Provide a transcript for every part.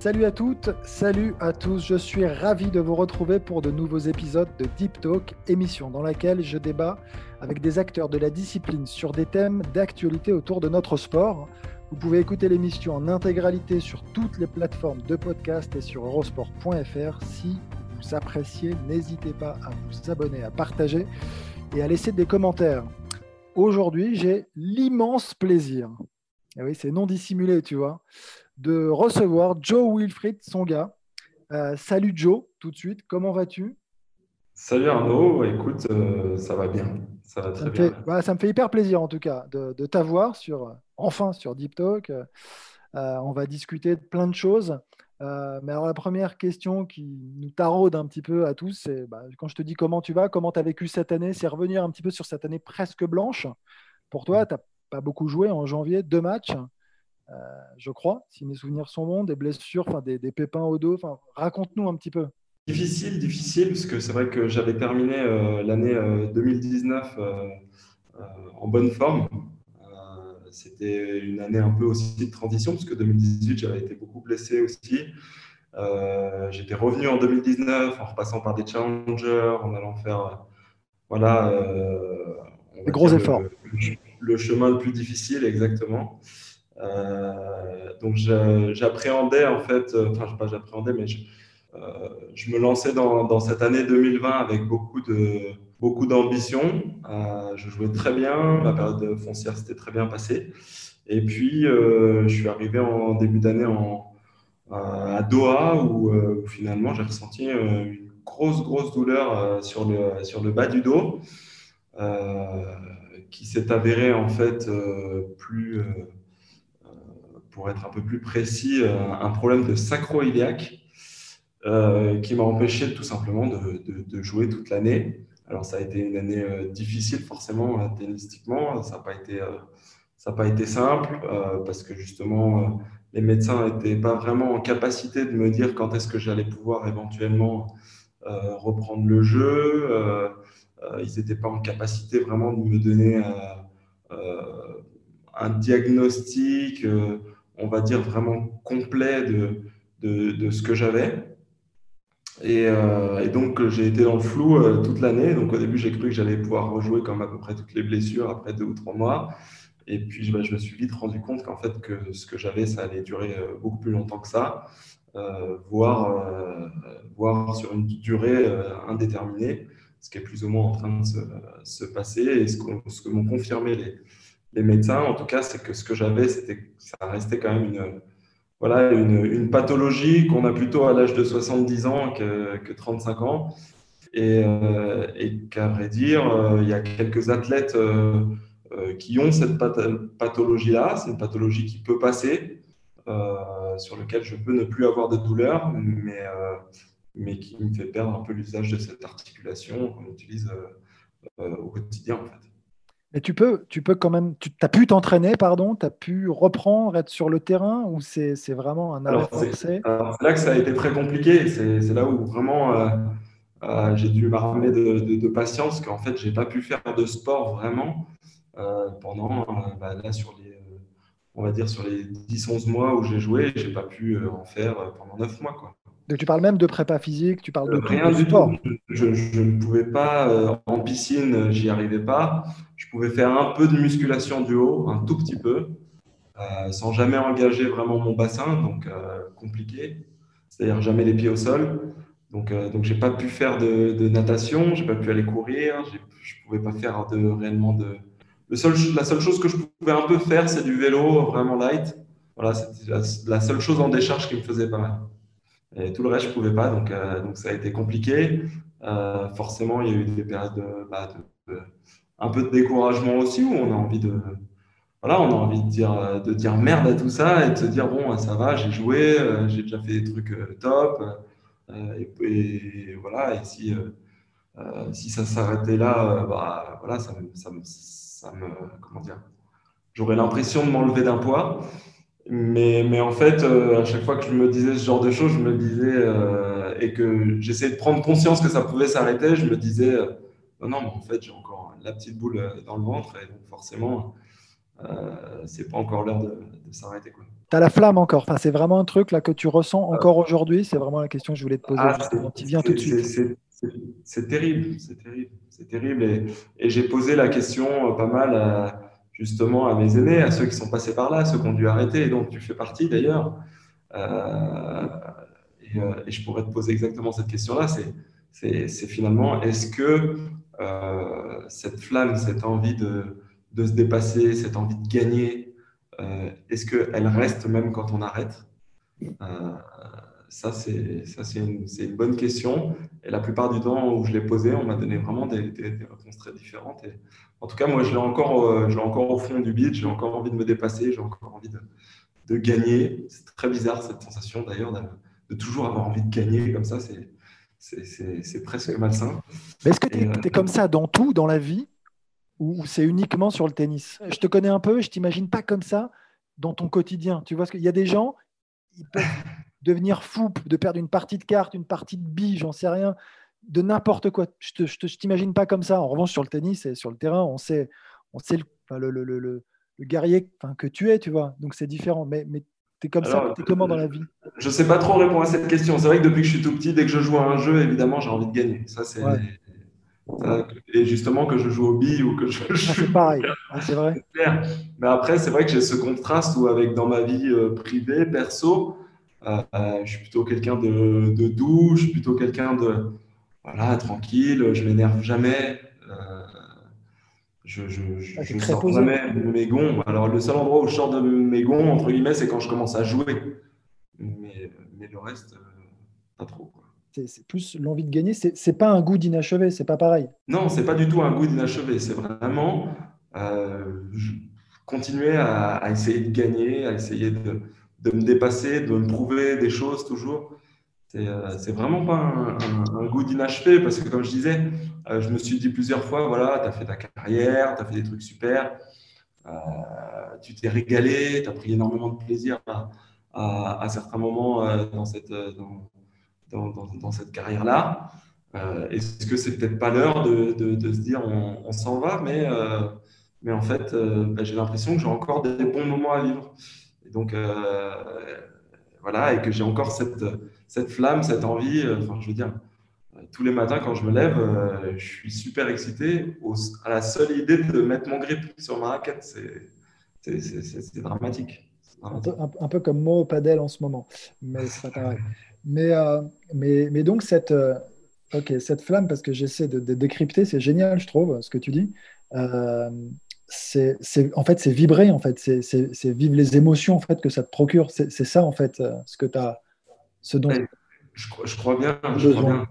Salut à toutes, salut à tous. Je suis ravi de vous retrouver pour de nouveaux épisodes de Deep Talk, émission dans laquelle je débat avec des acteurs de la discipline sur des thèmes d'actualité autour de notre sport. Vous pouvez écouter l'émission en intégralité sur toutes les plateformes de podcast et sur eurosport.fr. Si vous appréciez, n'hésitez pas à vous abonner, à partager et à laisser des commentaires. Aujourd'hui, j'ai l'immense plaisir, et oui, c'est non dissimulé, tu vois, de recevoir Joe Wilfried, son gars. Euh, salut Joe, tout de suite, comment vas-tu? Salut Arnaud, écoute, euh, ça va bien, ça va très ça me, bien. fait, bah, ça me fait hyper plaisir en tout cas de, de t'avoir sur, enfin sur Deep Talk. Euh, on va discuter de plein de choses. Mais alors la première question qui nous taraude un petit peu à tous, c'est bah, quand je te dis comment tu vas, comment tu as vécu cette année, c'est revenir un petit peu sur cette année presque blanche. Pour toi, tu n'as pas beaucoup joué en janvier, deux matchs, je crois, si mes souvenirs sont bons, des blessures, enfin des, des pépins au dos. Enfin, raconte-nous un petit peu. Difficile, difficile, parce que c'est vrai que j'avais terminé euh, l'année euh, 2019 euh, euh, en bonne forme. Euh, C'était une année un peu aussi de transition, parce que 2018, j'avais été beaucoup blessé aussi. Euh, J'étais revenu en 2019 en repassant par des challengers, en allant faire voilà, euh, Des gros efforts. Le, le chemin le plus difficile, exactement. Euh, donc j'appréhendais en fait, euh, enfin pas j'appréhendais, mais je, euh, me lançais dans, cette année 2020 avec beaucoup de beaucoup d'ambition. Je jouais très bien, ma période foncière s'était très bien passée. Et puis je suis arrivé en début d'année à Doha où, finalement j'ai ressenti une grosse grosse douleur sur le sur le bas du dos. qui s'est avérée en fait plus, pour être un peu plus précis, euh, un problème de sacro-iliaque euh, qui m'a empêché tout simplement de, jouer toute l'année. Alors ça a été une année euh, difficile forcément tennistiquement, ça n'a pas été, pas été simple parce que justement les médecins n'étaient pas vraiment en capacité de me dire quand est-ce que j'allais pouvoir éventuellement reprendre le jeu. Ils n'étaient pas en capacité vraiment de me donner un diagnostic, on va dire vraiment complet de, de, ce que j'avais. Et, euh, et donc j'ai été dans le flou euh, toute l'année. Donc au début j'ai cru que j'allais pouvoir rejouer comme à peu près toutes les blessures après deux ou trois mois. Et puis je, bah, je me suis vite rendu compte qu'en fait que ce que j'avais ça allait durer euh, beaucoup plus longtemps que ça, voire, voire sur une durée indéterminée ce qui est plus ou moins en train de se, se passer. Et ce, ce que m'ont confirmé les, médecins, en tout cas, c'est que ce que j'avais, c'était, ça restait quand même une, voilà, une, pathologie qu'on a plutôt à l'âge de 70 ans que, que 35 ans. Et, euh, et qu'à vrai dire, euh, il y a quelques athlètes euh, qui ont cette path- pathologie-là. C'est une pathologie qui peut passer, sur lequel je peux ne plus avoir de douleur, mais, mais qui me fait perdre un peu l'usage de cette articulation qu'on utilise au quotidien en fait. Mais tu peux, tu peux quand même, tu as pu t'entraîner, pardon, tu as pu reprendre, être sur le terrain ou c'est vraiment un arrêt forcé? c'est là que ça a été très compliqué. C'est là où vraiment euh, euh, j'ai dû m'armer de, de, de patience, qu'en fait, j'ai pas pu faire de sport vraiment euh, pendant, bah, là, sur les, on va dire, sur les 10-11 mois où j'ai joué, j'ai pas pu en faire pendant 9 mois. Quoi. Donc tu parles même de prépa physique, tu parles de Euh, Rien de du sport. tout. Je, je ne pouvais pas, euh, en piscine, euh, j'y arrivais pas. Je pouvais faire un peu de musculation du haut, un tout petit peu, euh, sans jamais engager vraiment mon bassin, donc euh, compliqué. C'est-à-dire jamais les pieds au sol. Donc, donc j'ai pas pu faire de, de natation, j'ai pas pu aller courir, je pouvais pas faire de réellement de. Le seul, la seule chose que je pouvais un peu faire, c'est du vélo vraiment light. Voilà, c'était la, la seule chose en décharge qui me faisait pas mal. Et tout le reste, je pouvais pas, donc, euh, donc ça a été compliqué. Euh, forcément, il y a eu des périodes de, bah, un peu de découragement aussi, où on a envie de, voilà, on a envie de dire, de dire merde à tout ça et de se dire bon, ça va, j'ai joué, j'ai déjà fait des trucs top. Et, voilà, et si, si ça s'arrêtait là, bah, voilà, ça, ça, ça me. Comment dire J'aurais l'impression de m'enlever d'un poids. Mais, mais, en fait, à chaque fois que je me disais ce genre de choses, je me disais, et que j'essayais de prendre conscience que ça pouvait s'arrêter, je me disais, non, non, mais en fait, j'ai encore la petite boule dans le ventre, et donc forcément, euh, c'est pas encore l'heure de, s'arrêter. Tu as la flamme encore, enfin, c'est vraiment un truc là que tu ressens encore aujourd'hui, c'est vraiment la question que je voulais te poser. Ah, tu viens tout de suite. C'est terrible, c'est terrible, c'est terrible. Et, et j'ai posé la question pas mal justement à mes aînés, à ceux qui sont passés par là, ceux qui ont dû arrêter, et donc tu fais partie d'ailleurs. Euh, euh, et, je pourrais te poser exactement cette question-là, c'est finalement, est-ce que cette flamme, cette envie de, se dépasser, cette envie de gagner, euh, est-ce qu'elle reste même quand on arrête? Euh, Ça, c'est une, bonne question. Et la plupart du temps où je l'ai posée, on m'a donné vraiment des, réponses très différentes. En tout cas, moi, je l'ai encore, euh, encore au fond du beat, j'ai encore envie de me dépasser, j'ai encore envie de, de gagner. C'est très bizarre cette sensation d'ailleurs de, de, toujours avoir envie de gagner comme ça. C'est presque malsain. Est-ce que tu es, es, comme ça dans tout, dans la vie ou, c'est uniquement sur le tennis? Je te connais un peu, je t'imagine pas comme ça dans ton quotidien. Tu vois ce qu'il y a des gens, ils peuvent devenir fous de perdre une partie de cartes, une partie de billes, j'en sais rien, de n'importe quoi. Je ne t'imagine pas comme ça. En revanche, sur le tennis et sur le terrain, on sait, on sait le, le, le, le guerrier que tu es, tu vois. Donc c'est différent. Mais, mais tu es comme ça, tu es comment dans la vie? Je ne sais pas trop répondre à cette question. C'est vrai que depuis que je suis tout petit, dès que je joue à un jeu, évidemment, j'ai envie de gagner. Ça, c'est et justement que je joue au billes ou que je. Ah, c'est pareil, ah, c'est vrai. Mais après, c'est vrai que j'ai ce contraste où, avec dans ma vie euh, privée, perso, euh, euh, je suis plutôt quelqu'un de, de, doux, je suis plutôt quelqu'un de voilà, tranquille, je m'énerve jamais. je je, je, ah, sors jamais de mes gonds. Alors, le seul endroit où je sors de mes gonds, entre guillemets, c'est quand je commence à jouer. Mais, mais le reste, pas trop c'est plus l'envie de gagner. C'est pas un goût d'inachevé, c'est pas pareil. Non, c'est pas du tout un goût d'inachevé. C'est vraiment euh, continuer à, essayer de gagner, à essayer de, de, me dépasser, de me prouver des choses toujours. C'est euh, vraiment pas un, goût d'inachevé parce que, comme je disais, euh, je me suis dit plusieurs fois voilà, tu as fait ta carrière, tu as fait des trucs super, tu t'es régalé, tu as pris énormément de plaisir à, certains moments dans cette. Dans, dans, cette carrière-là. Euh, est-ce que c'est peut-être pas l'heure de, de, se dire on, s'en va, mais, euh, mais en fait, euh, bah, j'ai l'impression que j'ai encore des bons moments à vivre. Et donc, voilà, et que j'ai encore cette, cette flamme, cette envie. Enfin, je veux dire, tous les matins quand je me lève, je suis super excité à la seule idée de mettre mon grip sur ma raquette. C'est dramatique. Un, peu, un, peu, comme moi au padel en ce moment, mais c'est pas pareil. Mais, euh, mais, mais, donc, cette, euh, cette flamme, parce que j'essaie de, décrypter, c'est génial, je trouve, ce que tu dis. Euh, c'est, en fait, c'est vibrer, en fait. C'est, vivre les émotions, en fait, que ça te procure. C'est, ça, en fait, ce que tu as. Ce dont... Je, je, crois bien. Je crois bien.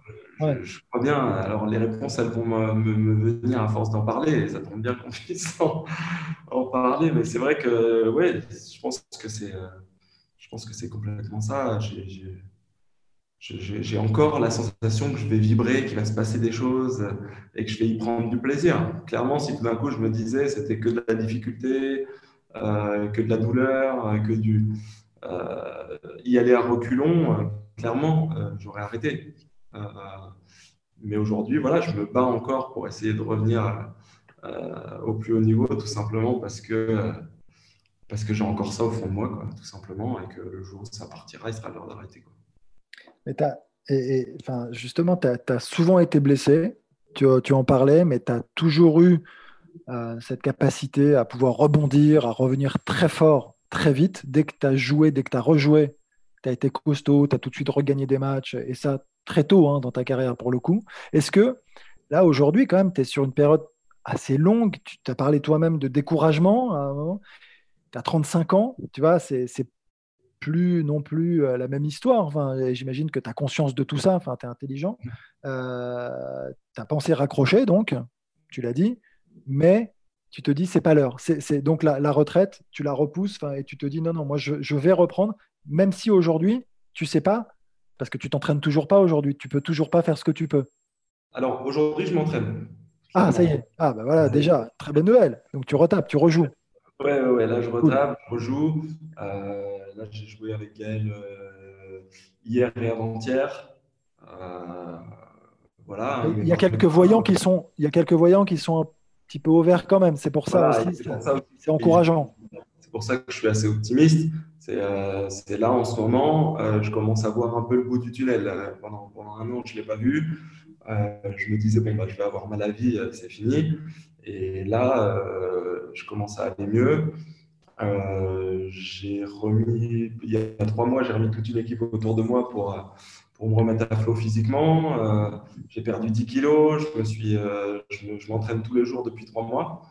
Je, crois bien. Alors, les réponses, elles vont me, me, venir à force d'en parler. ça tombe bien qu'on puisse en, en, parler. Mais c'est vrai que, ouais, je pense que c'est, je pense que c'est complètement ça. J'ai, encore la sensation que je vais vibrer, qu'il va se passer des choses et que je vais y prendre du plaisir. Clairement, si tout d'un coup je me disais c'était que de la difficulté, euh, que de la douleur, que du euh, y aller à reculons, euh, clairement, j'aurais arrêté. mais aujourd'hui, voilà, je me bats encore pour essayer de revenir au plus haut niveau, tout simplement parce que parce que j'ai encore ça au fond de moi, quoi, tout simplement, et que le jour où ça partira, il sera l'heure d'arrêter. Et, enfin, justement, tu as, souvent été blessé, tu, tu en parlais, mais tu as toujours eu euh, cette capacité à pouvoir rebondir, à revenir très fort, très vite. Dès que tu as joué, dès que tu as rejoué, tu as été costaud, tu as tout de suite regagné des matchs, et ça très tôt hein, dans ta carrière pour le coup. Est-ce que là, aujourd'hui, quand même, tu es sur une période assez longue, tu as parlé toi-même de découragement, tu as 35 ans, tu vois, c'est plus non plus euh, la même histoire. Enfin, J'imagine que tu as conscience de tout ça, enfin, tu es intelligent. Euh, tu as pensé raccrocher, donc, tu l'as dit, mais tu te dis c'est pas l'heure. C'est donc la, retraite, tu la repousses et tu te dis non non moi je, je vais reprendre, même si aujourd'hui tu sais pas parce que tu t'entraînes toujours pas aujourd'hui, tu peux toujours pas faire ce que tu peux. Alors aujourd'hui je m'entraîne. Ah ça y est, ah bah voilà déjà très bonne nouvelle. Donc tu retapes, tu rejoues. Ouais ouais, là je retape, je rejoue. Euh, là j'ai joué avec Gaël euh, hier et avant-hier. Euh, voilà. Il y a quelques voyants qui sont, il y a quelques voyants qui sont petit peu ouvert quand même. C'est pour ça aussi, c'est encourageant. C'est pour ça que je suis assez optimiste. C'est euh, là en ce moment, euh, je commence à voir un peu le bout du tunnel. Euh, pendant, pendant un an, je ne l'ai pas vu. je me disais, bon, bah, je vais avoir mal à vie, c'est fini. Et là, je commence à aller mieux. j'ai remis, il y a trois mois, j'ai remis toute une équipe autour de moi pour, pour me remettre à flot physiquement. Euh, j'ai perdu 10 kilos, je, me suis, euh, je, m'entraîne tous les jours depuis trois mois,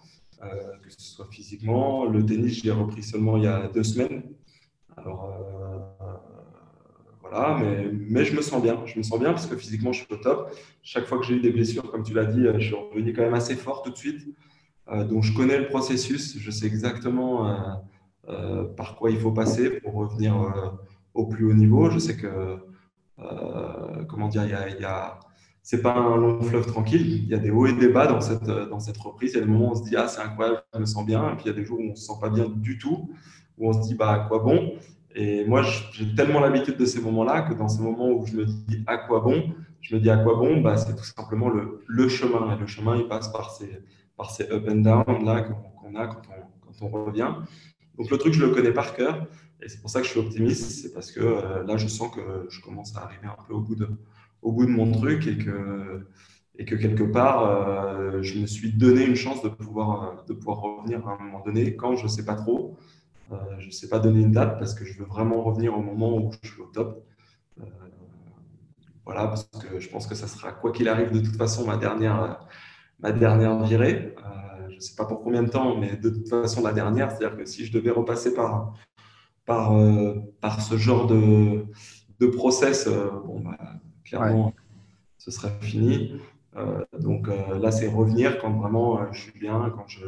euh, que ce soit physiquement. Le tennis, j'ai repris seulement il y a deux semaines. Alors voilà, mais, mais, je me sens bien. Je me sens bien parce que physiquement, je suis au top. Chaque fois que j'ai eu des blessures, comme tu l'as dit, je suis revenu quand même assez fort tout de suite. donc je connais le processus, je sais exactement par quoi il faut passer pour revenir au plus haut niveau. Je sais que comment dire, il y a, c'est pas un long fleuve tranquille. Il y a des hauts et des bas dans cette, dans cette reprise. Il y a des moments où on se dit, ah, c'est incroyable, je me sens bien. Et puis il y a des jours où on se sent pas bien du tout, où on se dit, bah, à quoi bon? Et moi, j'ai tellement l'habitude de ces moments-là que dans ces moments où je me dis, à quoi bon? Je me dis, à quoi bon? Bah, C'est tout simplement le, le, chemin. Et le chemin, il passe par ces, par ces up and down là qu'on a quand on, quand on revient. Donc le truc, je le connais par cœur. Et c'est pour ça que je suis optimiste, c'est parce que euh, là, je sens que je commence à arriver un peu au bout de, mon truc et que, quelque part, euh, je me suis donné une chance de pouvoir, revenir à un moment donné quand je ne sais pas trop. Euh, je ne sais pas donner une date parce que je veux vraiment revenir au moment où je suis au top. voilà, parce que je pense que ça sera, quoi qu'il arrive, de toute façon, ma dernière virée. je ne sais pas pour combien de temps, mais de toute façon, la dernière. C'est-à-dire que si je devais repasser par par, euh, par ce genre de, de process, euh, bon, bah, clairement, ce serait fini. Euh, donc là, c'est revenir quand vraiment je suis bien, quand, je,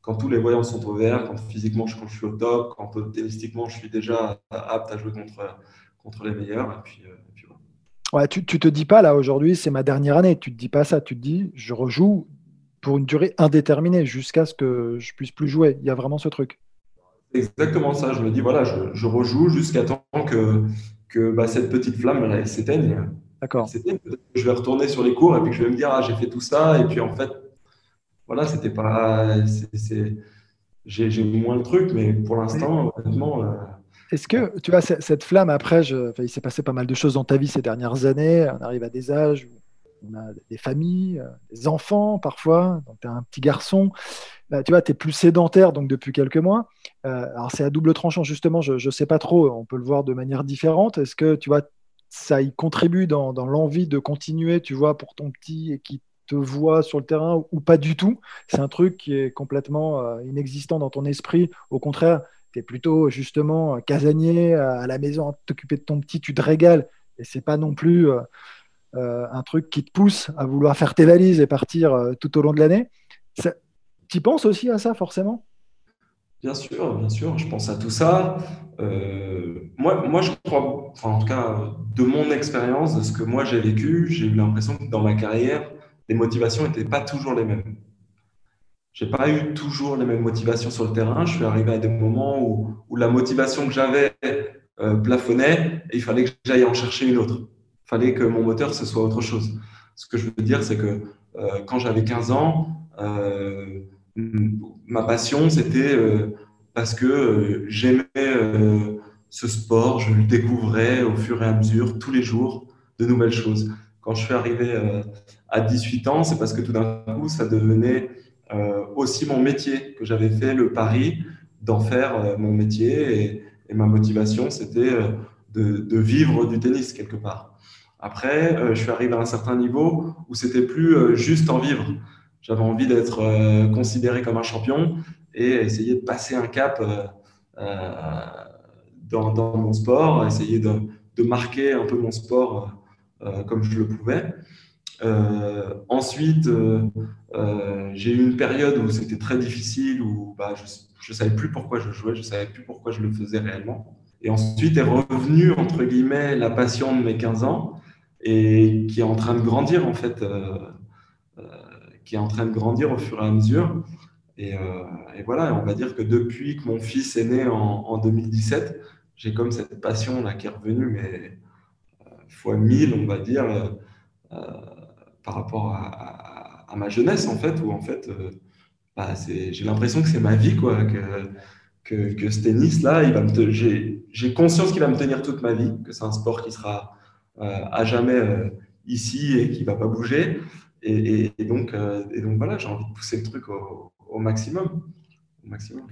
quand tous les voyants sont au vert, quand physiquement je, quand je suis au top, quand tennistiquement je suis déjà apte à jouer contre, contre les meilleurs. Et puis, Ouais, tu, tu te dis pas là aujourd'hui, c'est ma dernière année. Tu te dis pas ça. Tu te dis, je rejoue pour une durée indéterminée jusqu'à ce que je puisse plus jouer. Il y a vraiment ce truc exactement ça. Je me dis, voilà, je, rejoue jusqu'à temps que, que bah, cette petite flamme s'éteigne. D'accord. Je vais retourner sur les cours et puis je vais me dire, ah, j'ai fait tout ça. Et puis en fait, voilà, c'était pas. J'ai moins le truc, mais pour l'instant, honnêtement. Euh, Est-ce que, tu vois, cette flamme, après, je... il s'est passé pas mal de choses dans ta vie ces dernières années. On arrive à des âges où on a des familles, euh, des enfants parfois. Donc, tu as un petit garçon. Bah, tu vois, tu es plus sédentaire donc depuis quelques mois. Euh, alors, c'est à double tranchant, justement, je ne sais pas trop, on peut le voir de manière différente. Est-ce que, tu vois, ça y contribue dans, l'envie de continuer, tu vois, pour ton petit et qui te voit sur le terrain ou, pas du tout? C'est un truc qui est complètement euh, inexistant dans ton esprit. Au contraire, tu es plutôt justement casanier à la maison t'occuper de ton petit, tu te régales. Et c'est pas non plus un truc qui te pousse à vouloir faire tes valises et partir tout au long de l'année. Tu penses aussi à ça, forcément? Bien sûr, bien sûr, je pense à tout ça. Euh, moi, moi, je crois, enfin, en tout cas, de mon expérience, de ce que moi j'ai vécu, j'ai eu l'impression que dans ma carrière, les motivations n'étaient pas toujours les mêmes. Je n'ai pas eu toujours les mêmes motivations sur le terrain. Je suis arrivé à des moments où, la motivation que j'avais euh, plafonnait et il fallait que j'aille en chercher une autre. Fallait que mon moteur, ce soit autre chose. Ce que je veux dire, c'est que euh, quand j'avais 15 ans, ma passion, c'était euh, parce que euh, j'aimais euh, ce sport, je le découvrais au fur et à mesure, tous les jours, de nouvelles choses. Quand je suis arrivé à 18 ans, c'est parce que tout d'un coup, ça devenait aussi mon métier, que j'avais fait le pari d'en faire mon métier. Et, ma motivation, c'était de, vivre du tennis quelque part. Après, je suis arrivé à un certain niveau où c'était plus juste en vivre. J'avais envie d'être euh, considéré comme un champion et essayer de passer un cap euh, euh, dans, mon sport, essayer de, de, marquer un peu mon sport comme je le pouvais. ensuite, j'ai eu une période où c'était très difficile, où bah, je ne savais plus pourquoi je jouais, je ne savais plus pourquoi je le faisais réellement. Et ensuite est revenu, entre guillemets, la passion de mes 15 ans et qui est en train de grandir, en fait, euh, euh, qui est en train de grandir au fur et à mesure. Et, euh, et, voilà, on va dire que depuis que mon fils est né en, 2017, j'ai comme cette passion là qui est revenue, mais fois mille, on va dire, par rapport à, ma jeunesse, en fait, où en fait, bah, j'ai l'impression que c'est ma vie, quoi, que, que ce tennis-là, il va me j'ai conscience qu'il va me tenir toute ma vie, que c'est un sport qui sera euh, à jamais euh, ici et qui va pas bouger. Et, donc, euh, et donc voilà, j'ai envie de pousser le truc au, maximum, au maximum.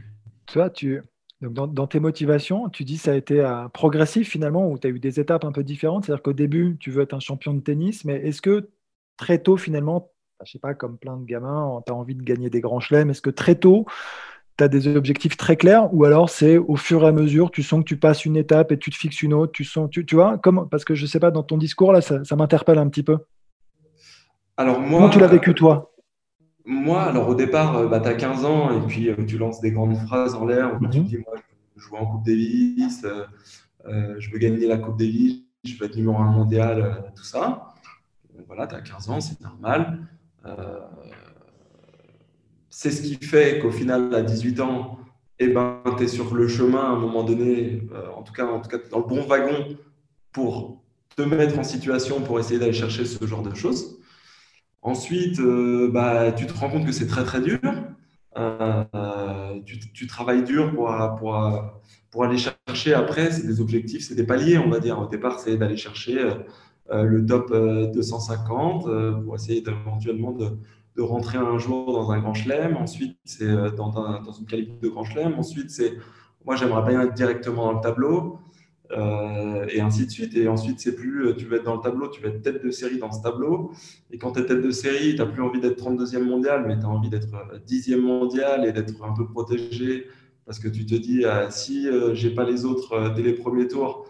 Tu vois, tu, donc dans, tes motivations, tu dis ça a été progressif finalement, où tu as eu des étapes un peu différentes. C'est-à-dire qu'au début, tu veux être un champion de tennis, mais est-ce que très tôt finalement, je sais pas, comme plein de gamins, tu as envie de gagner des grands chelems, est-ce que très tôt, tu as des objectifs très clairs ou alors c'est au fur et à mesure, tu sens que tu passes une étape et tu te fixes une autre, tu sens, tu, tu vois, comme, parce que je sais pas, dans ton discours là, ça, m'interpelle un petit peu. Alors moi, Comment tu l'as vécu toi? Moi, alors au départ, bah, tu as 15 ans et puis euh, tu lances des grandes phrases en l'air où tu mhm. dis, moi, je veux jouer en Coupe Davis, euh, euh, je veux gagner la Coupe Davis, je veux être numéro un mondial, tout ça. voilà, tu as 15 ans, c'est normal c'est ce qui fait qu'au final, à 18 ans, eh ben, tu es sur le chemin à un moment donné, euh, en, tout cas, en tout cas, dans le bon wagon pour te mettre en situation pour essayer d'aller chercher ce genre de choses. Ensuite, euh, bah, tu te rends compte que c'est très très dur. Euh, tu, travailles dur pour, pour, pour aller chercher après, c'est des objectifs, c'est des paliers, on va dire. Au départ, c'est d'aller chercher le top 250 pour essayer éventuellement de, de rentrer un jour dans un grand chelem. Ensuite, c'est euh, dans, une qualité de grand chelem. Ensuite, c'est moi, j'aimerais bien être directement dans le tableau. Euh, et ainsi de suite. Et ensuite, c'est plus euh, tu veux être dans le tableau, tu veux être tête de série dans ce tableau. Et quand tu es tête de série, tu n'as plus envie d'être 32e mondial, mais tu as envie d'être 10e mondial et d'être un peu protégé parce que tu te dis, si j'ai pas les autres dès les premiers tours,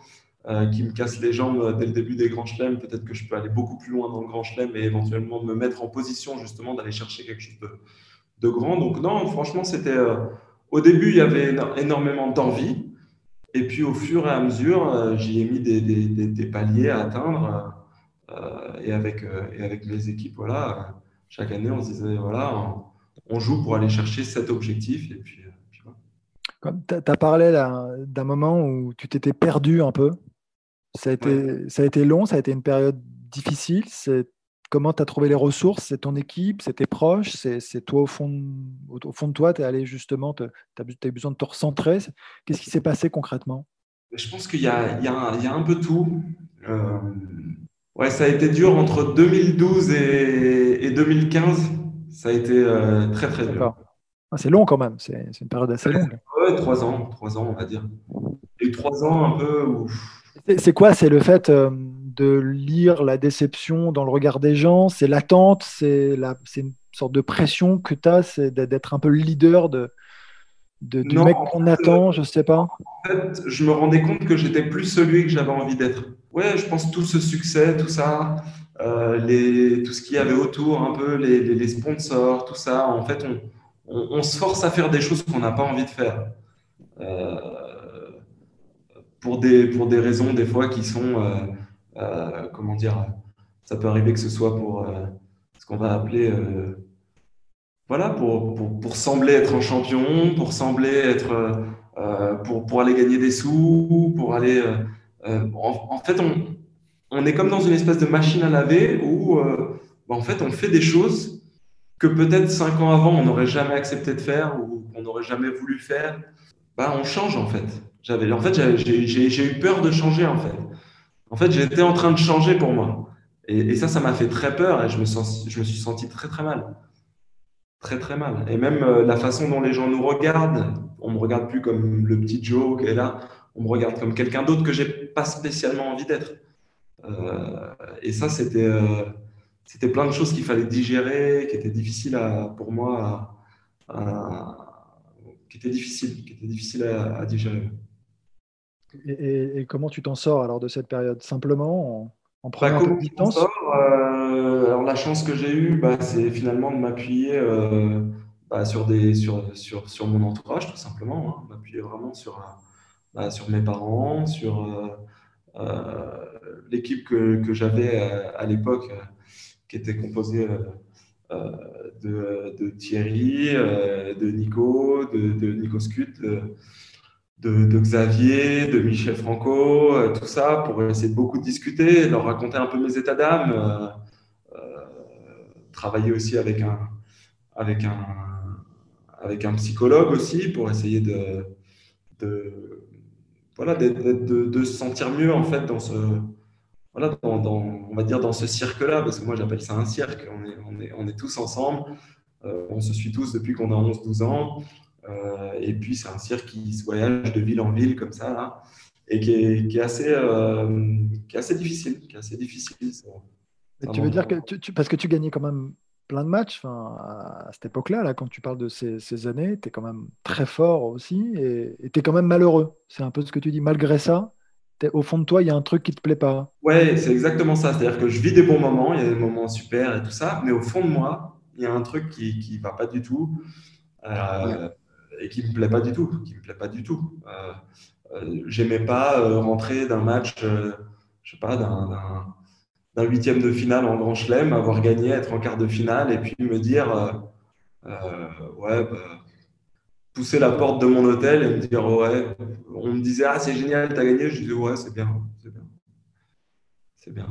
euh, qui me casse les jambes dès le début des grands chelems, peut-être que je peux aller beaucoup plus loin dans le grand chelem et éventuellement me mettre en position justement d'aller chercher quelque chose de, grand. Donc non, franchement, c'était euh, au début il y avait énormément d'envie et puis au fur et à mesure, euh, j'y ai mis des, paliers à atteindre et avec et avec les équipes, voilà, chaque année on se disait voilà, on, joue pour aller chercher cet objectif et puis. Tu as parlé d'un moment où tu t'étais perdu un peu ça a, été, ça a été long, ça a été une période difficile. Comment tu as trouvé les ressources? C'est ton équipe? C'est tes proches? C'est toi au fond, au, fond de toi? Tu es allé justement, tu as, besoin de te recentrer? Qu'est-ce qui s'est passé concrètement? Je pense qu'il y, y, y, a un peu tout. Euh, ouais, ça a été dur entre 2012 et, 2015. Ça a été euh, très très dur. Ah, c'est long quand même, c'est une période assez longue. Ouais, trois ans, trois ans on va dire. Et trois ans un peu où c'est quoi? C'est le fait euh, de lire la déception dans le regard des gens? C'est l'attente? C'est une sorte de pression que tu as C'est d'être un peu le leader de, de du mec qu'on attend? Je sais pas. En fait, je me rendais compte que j'étais plus celui que j'avais envie d'être. Ouais, je pense tout ce succès, tout ça, euh, les, tout ce qu'il y avait autour, un peu les, les, sponsors, tout ça. En fait, on, on, se force à faire des choses qu'on n'a pas envie de faire. Euh, pour des, pour des raisons des fois qui sont, euh, euh, comment dire, ça peut arriver que ce soit pour euh, ce qu'on va appeler, voilà, pour, pour, pour, sembler être un champion, pour sembler être, pour, pour aller gagner des sous, pour aller, en, fait, on, on est comme dans une espèce de machine à laver où, bah, en fait, on fait des choses que peut-être cinq ans avant, on n'aurait jamais accepté de faire ou qu'on n'aurait jamais voulu faire. Bah, on change en fait. J'avais, en fait, j'ai eu peur de changer, en fait. En fait, j'étais en train de changer pour moi. Et, ça, ça m'a fait très peur et je me, sens, je me suis senti très, très mal. Très, très mal. Et même euh, la façon dont les gens nous regardent, on me regarde plus comme le petit Joe qui est là, on me regarde comme quelqu'un d'autre que j'ai pas spécialement envie d'être. Euh, et ça, c'était euh, c'était plein de choses qu'il fallait digérer, qui étaient difficiles à, pour moi qui étaient difficiles, qui étaient difficiles à, à digérer. Et, comment tu t'en sors alors de cette période? Simplement en prenant Bah, un peu de distance? euh, alors la chance que j'ai eue, bah, c'est finalement de m'appuyer euh, bah, sur des, sur, sur, sur mon entourage, tout simplement. hein. M'appuyer vraiment sur, bah, sur mes parents, sur euh, euh, l'équipe que, que j'avais à l'époque, qui était composée de, de Thierry, euh, de Nico, de, Nico Scut, de, Xavier, de Michel Franco, euh, tout ça, pour essayer de beaucoup discuter, leur raconter un peu mes états d'âme, euh, euh, travailler aussi avec un, avec un, avec un psychologue aussi pour essayer de, voilà, de se sentir mieux en fait dans ce, voilà, on va dire dans ce cirque-là, parce que moi j'appelle ça un cirque, on est, tous ensemble, euh, on se suit tous depuis qu'on a 11-12 ans, euh, et puis c'est un cirque qui se voyage de ville en ville comme ça, et qui est, assez, euh, qui est assez difficile, qui est assez difficile. tu veux dire que tu, parce que tu gagnais quand même plein de matchs à, cette époque-là, là, quand tu parles de ces, ces années, tu es quand même très fort aussi et tu es quand même malheureux. C'est un peu ce que tu dis. Malgré ça, au fond de toi, il y a un truc qui te plaît pas. Ouais, c'est exactement ça. C'est-à-dire que je vis des bons moments, il y a des moments super et tout ça, mais au fond de moi, il y a un truc qui qui va pas du tout euh, et qui me plaît pas du tout, qui me plaît pas du tout. Euh, euh, j'aimais pas euh, rentrer d'un match, euh, je sais pas, d'un huitième de finale en Grand Chelem, avoir gagné, être en quart de finale et puis me dire, euh, euh, ouais, bah, pousser la porte de mon hôtel et me dire, ouais, on me disait, ah, c'est génial, t'as gagné. Je disais, ouais, c'est bien, c'est bien. C'est bien.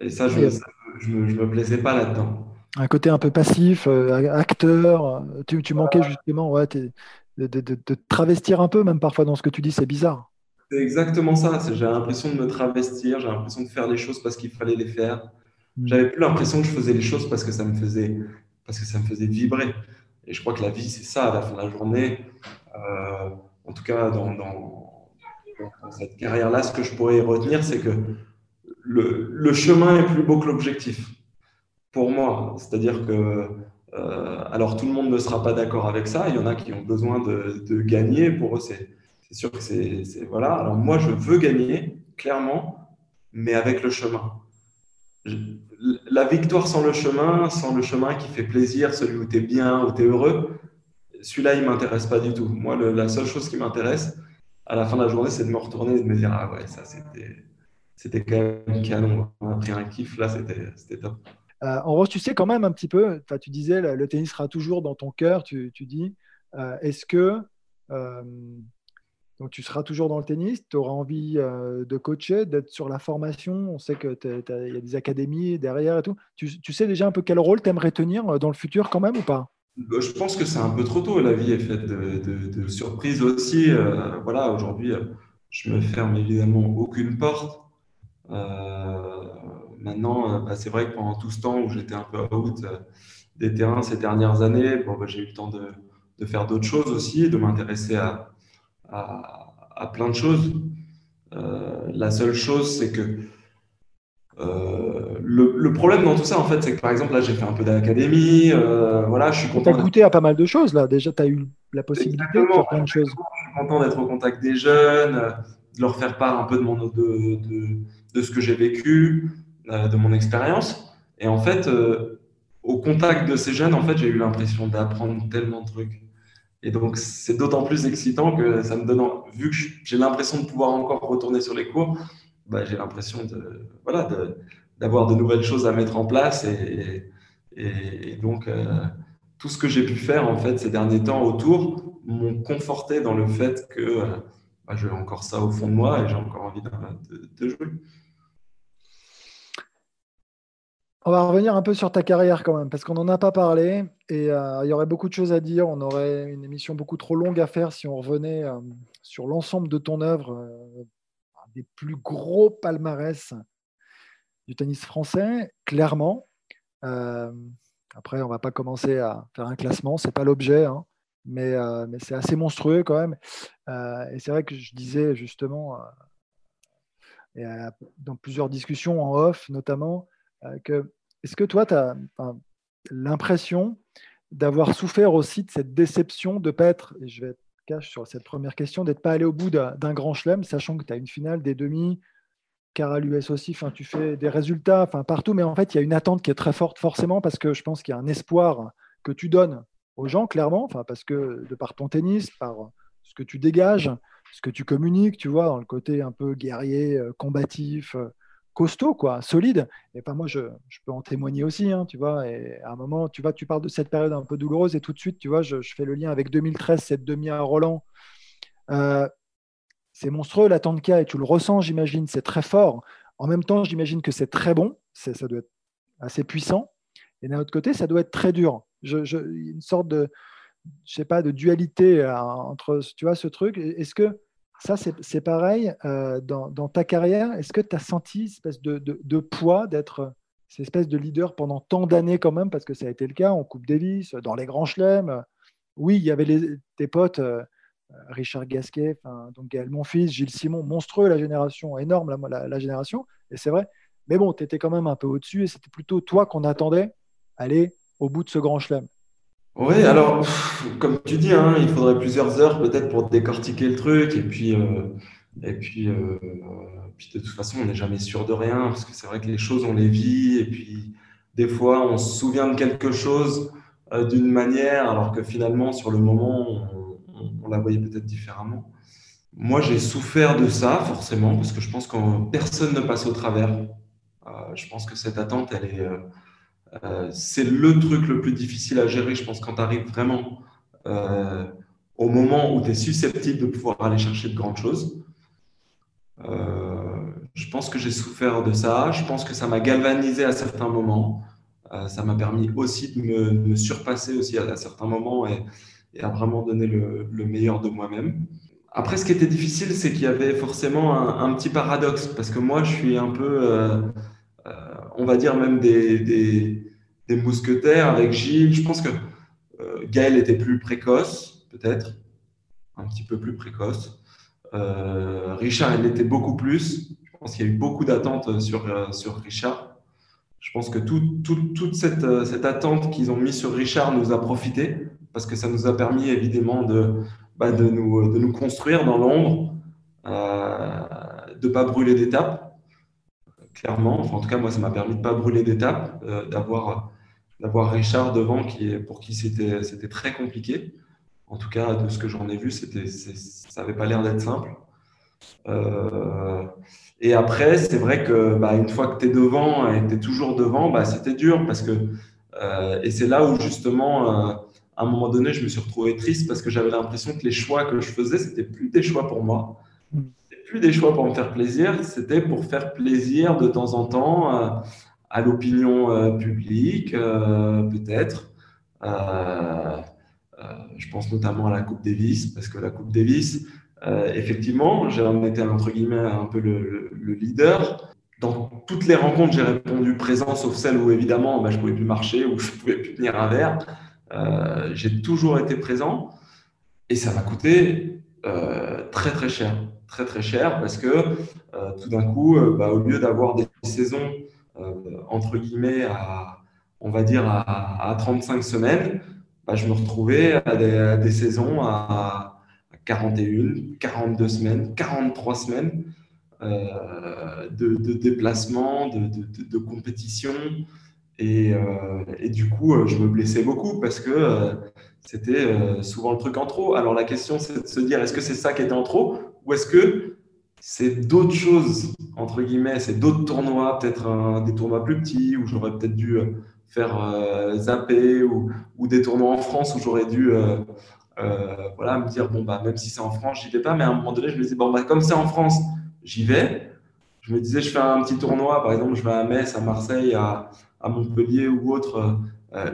Et ça, je ça, je me, je me plaisais pas là-dedans. Un côté un peu passif, euh, acteur. Tu, tu manquais justement ouais, de, de- de- de te travestir un peu, même parfois dans ce que tu dis, c'est bizarre. C'est exactement ça. J'ai l'impression de me travestir, j'ai l'impression de faire les choses parce qu'il fallait les faire. Mm. J'avais plus l'impression que je faisais les choses parce que ça me faisait, parce que ça me faisait vibrer. Et je crois que la vie, c'est ça, à la fin de la journée. Euh, en tout cas, dans, cette carrière-là, ce que je pourrais retenir, c'est que le, chemin est plus beau que l'objectif. Pour moi, c'est-à-dire que, euh, alors tout le monde ne sera pas d'accord avec ça. Il y en a qui ont besoin de, de gagner. Pour eux, c'est sûr que c'est c'est- voilà. Alors moi, je veux gagner clairement, mais avec le chemin. La victoire sans le chemin, sans le chemin qui fait plaisir, celui où tu es bien, où tu es heureux, celui-là, il m'intéresse pas du tout. Moi, la seule chose qui m'intéresse à la fin de la journée, c'est de me retourner et de me dire Ah ouais, ça c'était quand même canon. On a pris un kiff là, c'était top. Euh, en revanche, tu sais quand même un petit peu, tu disais, le, tennis sera toujours dans ton cœur, tu, tu dis, euh, est-ce que euh, donc tu seras toujours dans le tennis, tu auras envie euh, de coacher, d'être sur la formation, on sait qu'il y a des académies derrière et tout. Tu, sais déjà un peu quel rôle tu aimerais tenir euh, dans le futur quand même ou pas? Euh, Je pense que c'est un peu trop tôt. La vie est faite de, de- surprises aussi. Voilà, aujourd'hui, je me ferme évidemment aucune porte. Maintenant, bah, c'est vrai que pendant tout ce temps où j'étais un peu out des terrains ces dernières années, bon, bah, j'ai eu le temps de faire d'autres choses aussi, de m'intéresser à, à, à plein de choses. Euh, la seule chose, c'est que euh, le, le problème dans tout ça, en fait, c'est que par exemple, là, j'ai fait un peu d'académie. euh, voilà, je suis Tu content as d'être goûté à pas mal de choses là, déjà tu as eu la possibilité de faire plein de choses. content d'être au contact des jeunes, de leur faire part un peu de, mon, de, de, de ce que j'ai vécu, de mon expérience. Et en fait, au contact de ces jeunes, en fait, j'ai eu l'impression d'apprendre tellement de trucs. Et donc, c'est d'autant plus excitant que ça me donne, vu que j'ai l'impression de pouvoir encore retourner sur les cours, bah, j'ai l'impression de, voilà, d'avoir de nouvelles choses à mettre en place. Et, donc, euh, tout ce que j'ai pu faire en fait ces derniers temps autour m'ont conforté dans le fait que euh, bah, j'ai encore ça au fond de moi et j'ai encore envie de jouer. On va revenir un peu sur ta carrière quand même, parce qu'on n'en a pas parlé et euh, il y aurait beaucoup de choses à dire. On aurait une émission beaucoup trop longue à faire si on revenait euh, sur l'ensemble de ton œuvre, euh, des plus gros palmarès du tennis français, clairement. Après, on ne va pas commencer à faire un classement, c'est pas l'objet, hein, mais, mais c'est assez monstrueux quand même. Et c'est vrai que je disais justement, et, dans plusieurs discussions en off notamment, que est-ce que toi, tu as l'impression d'avoir souffert aussi de cette déception de ne pas être, et je vais être cash sur cette première question, d'être pas allé au bout d'un grand chelem, sachant que tu as une finale, des demi, Cara l'US aussi, tu fais des résultats partout, mais en fait, il y a une attente qui est très forte forcément parce que je pense qu'il y a un espoir que tu donnes aux gens, clairement, parce que de par ton tennis, par ce que tu dégages, ce que tu communiques, tu vois, dans le côté un peu guerrier, euh, combatif, euh, costaud, quoi, solide. Et moi, je, peux en témoigner aussi, hein, tu vois. Et à un moment, tu vois, tu parles de cette période un peu douloureuse et tout de suite, tu vois, je, fais le lien avec 2013, cette demi à Roland. Euh, c'est monstrueux l'attente qu'il y a et tu le ressens, j'imagine, c'est très fort. En même temps, j'imagine que c'est très bon, ça doit être assez puissant. Et d'un autre côté, ça doit être très dur. une sorte de, je sais pas, de dualité euh, entre, tu vois, ce truc. Est-ce que ça, c'est pareil euh, dans, ta carrière Est-ce que tu as senti cette espèce de, poids d'être cette espèce de leader pendant tant d'années quand même, parce que ça a été le cas en Coupe Davis, dans les grands chelems Oui, il y avait tes potes, euh, Richard Gasquet, donc Gaël Monfils, Gilles Simon, monstrueux la génération, énorme la, génération, et c'est vrai. Mais bon, tu étais quand même un peu au-dessus, et c'était plutôt toi qu'on attendait aller au bout de ce grand chelem. Oui, alors, comme tu dis, hein, il faudrait plusieurs heures peut-être pour décortiquer le truc. Et puis, euh, et puis, euh, puis, de toute façon, on n'est jamais sûr de rien, parce que c'est vrai que les choses, on les vit. Et puis, des fois, on se souvient de quelque chose euh, d'une manière, alors que finalement, sur le moment, on, la voyait peut-être différemment. Moi, j'ai souffert de ça, forcément, parce que je pense que personne ne passe au travers. je pense que cette attente, elle est euh, c'est le truc le plus difficile à gérer, je pense, quand tu arrives vraiment euh, au moment où tu es susceptible de pouvoir aller chercher de grandes choses. Euh, je pense que j'ai souffert de ça. Je pense que ça m'a galvanisé à certains moments. ça m'a permis aussi de me, surpasser aussi à, certains moments et, à vraiment donner le, meilleur de moi-même. Après, ce qui était difficile, c'est qu'il y avait forcément un, petit paradoxe parce que moi, je suis un peu on va dire même des, mousquetaires avec Gilles. Je pense que euh, Gaël était plus précoce, peut-être, un petit peu plus précoce. Euh, Richard, il était beaucoup plus. Je pense qu'il y a eu beaucoup d'attentes sur, euh, Richard. Je pense que toute cette, attente qu'ils ont mis sur Richard nous a profité parce que ça nous a permis évidemment de, bah, nous construire dans l'ombre, de ne pas brûler d'étapes clairement. en tout cas, moi, ça m'a permis de ne pas brûler d'étapes, euh, d'avoir, d'avoir Richard devant, qui est, pour qui c'était, c'était très compliqué. En tout cas, de ce que j'en ai vu, c'était, ça n'avait pas l'air d'être simple. Euh, et après, c'est vrai que bah, une fois que tu es devant et que tu es toujours devant, bah, c'était dur parce que. Euh, et c'est là où justement, à un moment donné, je me suis retrouvé triste parce que j'avais l'impression que les choix que je faisais, c'était plus des choix pour moi plus des choix pour me faire plaisir, c'était pour faire plaisir de temps en temps euh, à l'opinion euh, publique, euh, peut-être. je pense notamment à la Coupe Davis, parce que la Coupe Davis, effectivement, j'en étais entre guillemets un peu le, leader. Dans toutes les rencontres, j'ai répondu présent, sauf celles où évidemment bah, je ne pouvais plus marcher, où je ne pouvais plus tenir un verre. j'ai toujours été présent et ça m'a coûté très très cher très très cher parce que euh, tout d'un coup, euh, bah, au lieu d'avoir des saisons euh, entre guillemets à, on va dire à, 35 semaines, bah, je me retrouvais à des, saisons à, 41, 42 semaines, 43 semaines de, de, déplacement, de, de compétition. Et, et, du coup, je me blessais beaucoup parce que c'était souvent le truc en trop. Alors la question, c'est de se dire, est-ce que c'est ça qui était en trop? Ou est-ce que c'est d'autres choses, entre guillemets, c'est d'autres tournois, peut-être des tournois plus petits, où j'aurais peut-être dû euh, faire euh, zapper, ou, des tournois en France où j'aurais dû euh, voilà, me dire, bon, bah, même si c'est en France, j'y vais pas, mais à un moment donné, je me disais, bon, bah, comme c'est en France, j'y vais. Je me disais, je fais un petit tournoi, par exemple, je vais à Metz, à Marseille, à Montpellier ou autre,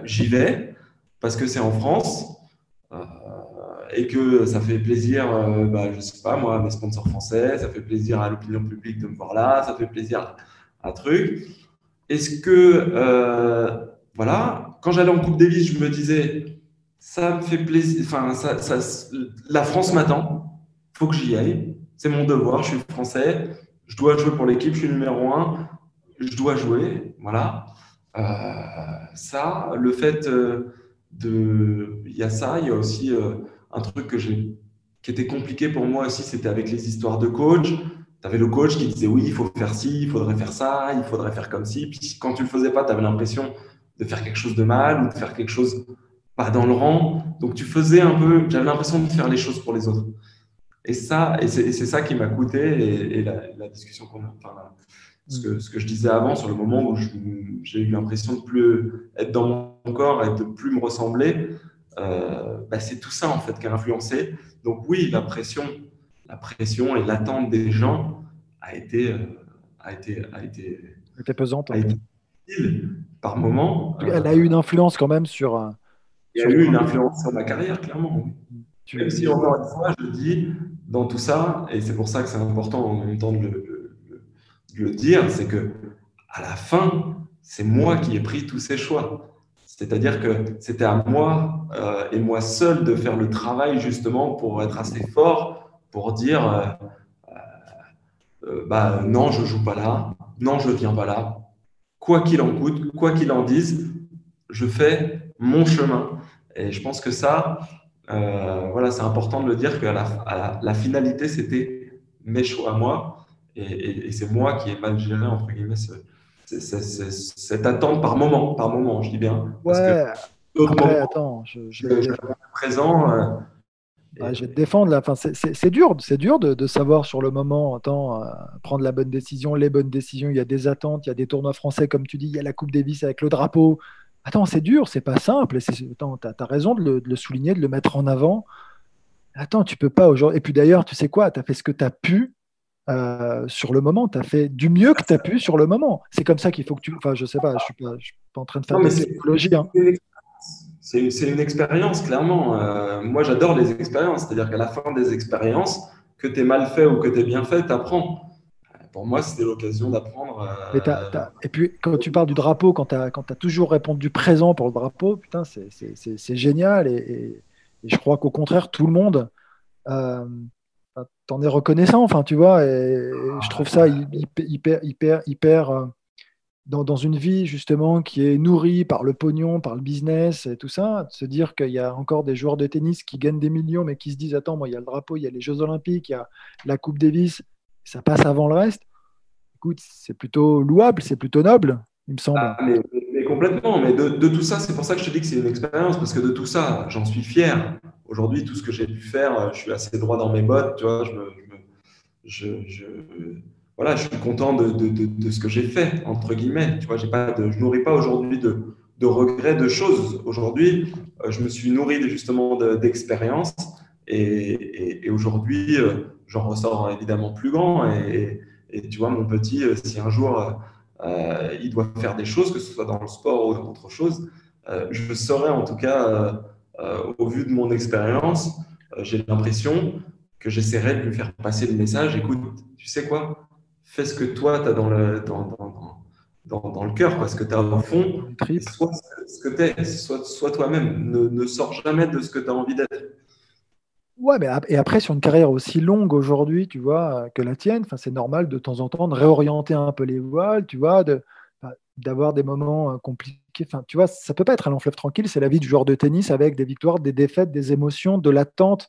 j'y vais, parce que c'est en France et que ça fait plaisir, euh, bah, je sais pas moi, à mes sponsors français, ça fait plaisir à l'opinion publique de me voir là, ça fait plaisir à, truc. Est-ce que, euh, voilà, quand j'allais en Coupe Davis, je me disais, ça me fait plaisir, enfin, la France m'attend, faut que j'y aille, c'est mon devoir, je suis français, je dois jouer pour l'équipe, je suis numéro un, je dois jouer, voilà. Euh, ça, le fait de, il y a ça, il y a aussi un truc que j'ai qui était compliqué pour moi aussi, c'était avec les histoires de coach. tu avais le coach qui disait oui, il faut faire ci, il faudrait faire ça, il faudrait faire comme ci. Puis quand tu le faisais pas, tu avais l'impression de faire quelque chose de mal ou de faire quelque chose pas dans le rang. Donc tu faisais un peu, j'avais l'impression de faire les choses pour les autres. Et ça, et c'est ça qui m'a coûté. Et, la, discussion qu'on a, enfin, ce, que, ce que je disais avant sur le moment où j'ai eu l'impression de plus être dans mon corps et de plus me ressembler, euh, bah, c'est tout ça en fait qui a influencé. Donc oui, la pression, la pression et l'attente des gens a été, euh, a été, a été, pesante. A été par moment. Elle a eu une influence quand même sur. Euh, il y a eu une influence sur ma carrière, clairement. Tu... Même si, encore une fois, je dis dans tout ça, et c'est pour ça que c'est important en même temps de le, le dire, c'est que à la fin, c'est moi qui ai pris tous ces choix. C'est-à-dire que c'était à moi euh, et moi seul de faire le travail justement pour être assez fort pour dire euh, euh, bah, non, je joue pas là, non, je viens pas là. Quoi qu'il en coûte, quoi qu'il en dise, je fais mon chemin. Et je pense que ça, voilà, c'est important de le dire que la, la, finalité, c'était mes choix à moi. Et, et c'est moi qui ai mal géré, entre guillemets, ce, cette attente par moment, par moment, je dis bien. Ouais. Après, attends, je, je, présent. Euh, je vais te défendre là. Enfin, c'est dur, c'est dur de, de, savoir sur le moment, attends, euh, prendre la bonne décision, les bonnes décisions. Il y a des attentes, il y a des tournois français, comme tu dis, il y a la Coupe Davis avec le drapeau. Attends, c'est dur, c'est pas simple. Tu as, raison de le, de le, souligner, de le mettre en avant. Attends, tu peux pas aujourd'hui. Et puis d'ailleurs, tu sais quoi, tu as fait ce que tu as pu euh, sur le moment. Tu as fait du mieux que tu as pu sur le moment. C'est comme ça qu'il faut que tu. Enfin, je sais pas, je suis pas, suis pas en train de faire de psychologie. Hein. C'est une expérience, clairement. Euh, moi, j'adore les expériences. C'est-à-dire qu'à la fin des expériences, que tu es mal fait ou que tu es bien fait, tu apprends. Pour moi, c'était l'occasion d'apprendre. Euh, et puis, quand tu parles du drapeau, quand tu as, as, toujours répondu présent pour le drapeau, putain, c'est génial. Et, je crois qu'au contraire, tout le monde t'en es reconnaissant, enfin, tu vois, et, je trouve ça hyper, hyper, hyper, euh, dans, une vie justement qui est nourrie par le pognon, par le business et tout ça, de se dire qu'il y a encore des joueurs de tennis qui gagnent des millions, mais qui se disent attends, moi, il y a le drapeau, il y a les Jeux Olympiques, il y a la Coupe Davis, ça passe avant le reste. Écoute, c'est plutôt louable, c'est plutôt noble, il me semble. Ah, mais, complètement, mais de, de tout ça, c'est pour ça que je te dis que c'est une expérience, parce que de tout ça, j'en suis fier aujourd'hui, tout ce que j'ai pu faire, euh, je suis assez droit dans mes bottes, tu vois, je, je, voilà, je suis content de, ce que j'ai fait, entre guillemets. Tu vois, pas je nourris pas aujourd'hui de, regrets de choses. Aujourd'hui, euh, je me suis nourri justement d'expériences et, aujourd'hui, euh, j'en ressors évidemment plus grand. Et, tu vois, mon petit, si un jour il doit faire des choses, que ce soit dans le sport ou dans autre chose, je saurais en tout cas au vu de mon expérience, euh, j'ai l'impression que j'essaierai de lui faire passer le message. Écoute, tu sais quoi Fais ce que toi, tu as dans le, dans, dans, dans, le cœur, parce que tu as au fond. Sois ce que tu es, sois, toi-même. Ne, ne sors jamais de ce que tu as envie d'être. Ouais, mais et après, sur une carrière aussi longue aujourd'hui, tu vois, que la tienne, c'est normal de temps en temps de réorienter un peu les voiles, tu vois, de, d'avoir des moments euh, compliqués. Enfin, tu vois, ça peut pas être un long tranquille. C'est la vie du joueur de tennis avec des victoires, des défaites, des émotions, de l'attente,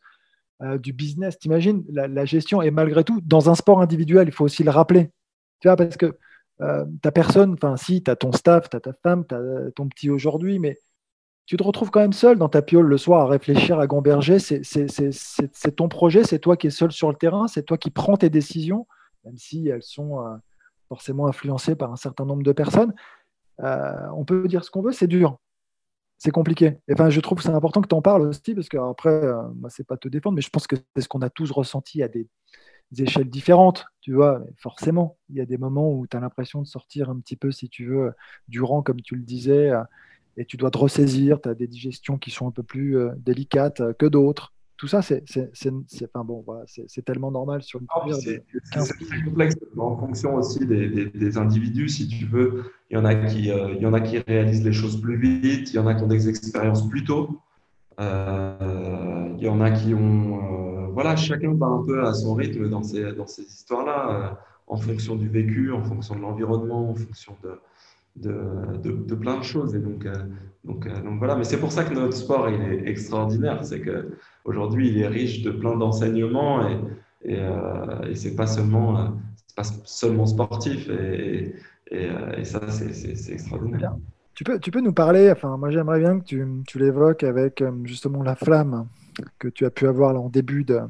euh, du business. T'imagines la, gestion. Et malgré tout, dans un sport individuel, il faut aussi le rappeler. Tu vois, parce que euh, ta personne, enfin, si, tu as ton staff, tu as ta femme, tu as ton petit aujourd'hui, mais tu te retrouves quand même seul dans ta piole le soir à réfléchir à Gamberger. C'est ton projet, c'est toi qui es seul sur le terrain, c'est toi qui prends tes décisions, même si elles sont forcément influencé par un certain nombre de personnes. Euh, on peut dire ce qu'on veut, c'est dur. C'est compliqué. enfin, je trouve que c'est important que tu en parles aussi, parce qu'après, euh, moi, c'est pas te défendre, mais je pense que c'est ce qu'on a tous ressenti à des, échelles différentes, tu vois, forcément. Il y a des moments où tu as l'impression de sortir un petit peu, si tu veux, du rang, comme tu le disais, euh, et tu dois te ressaisir, tu as des digestions qui sont un peu plus délicates que d'autres tout ça, c'est enfin bon, voilà, tellement normal sur une carrière. C'est très complexe en fonction aussi des, des, individus, si tu veux. Il y, en a qui, euh, il y en a qui réalisent les choses plus vite, il y en a qui ont des expériences plus tôt. Euh, il y en a qui ont. Euh, voilà, chacun va un peu à son rythme dans ces, dans ces histoires-là, en fonction du vécu, en fonction de l'environnement, en fonction de, de, de, plein de choses. Et donc, euh, donc, euh, donc voilà, mais c'est pour ça que notre sport il est extraordinaire. C'est qu'aujourd'hui, il est riche de plein d'enseignements et, et, euh, et c'est pas seulement pas seulement sportif. Et, et, ça, c'est extraordinaire. Tu peux, tu peux nous parler, enfin, moi j'aimerais bien que tu, tu l'évoques avec justement la flamme que tu as pu avoir en début de,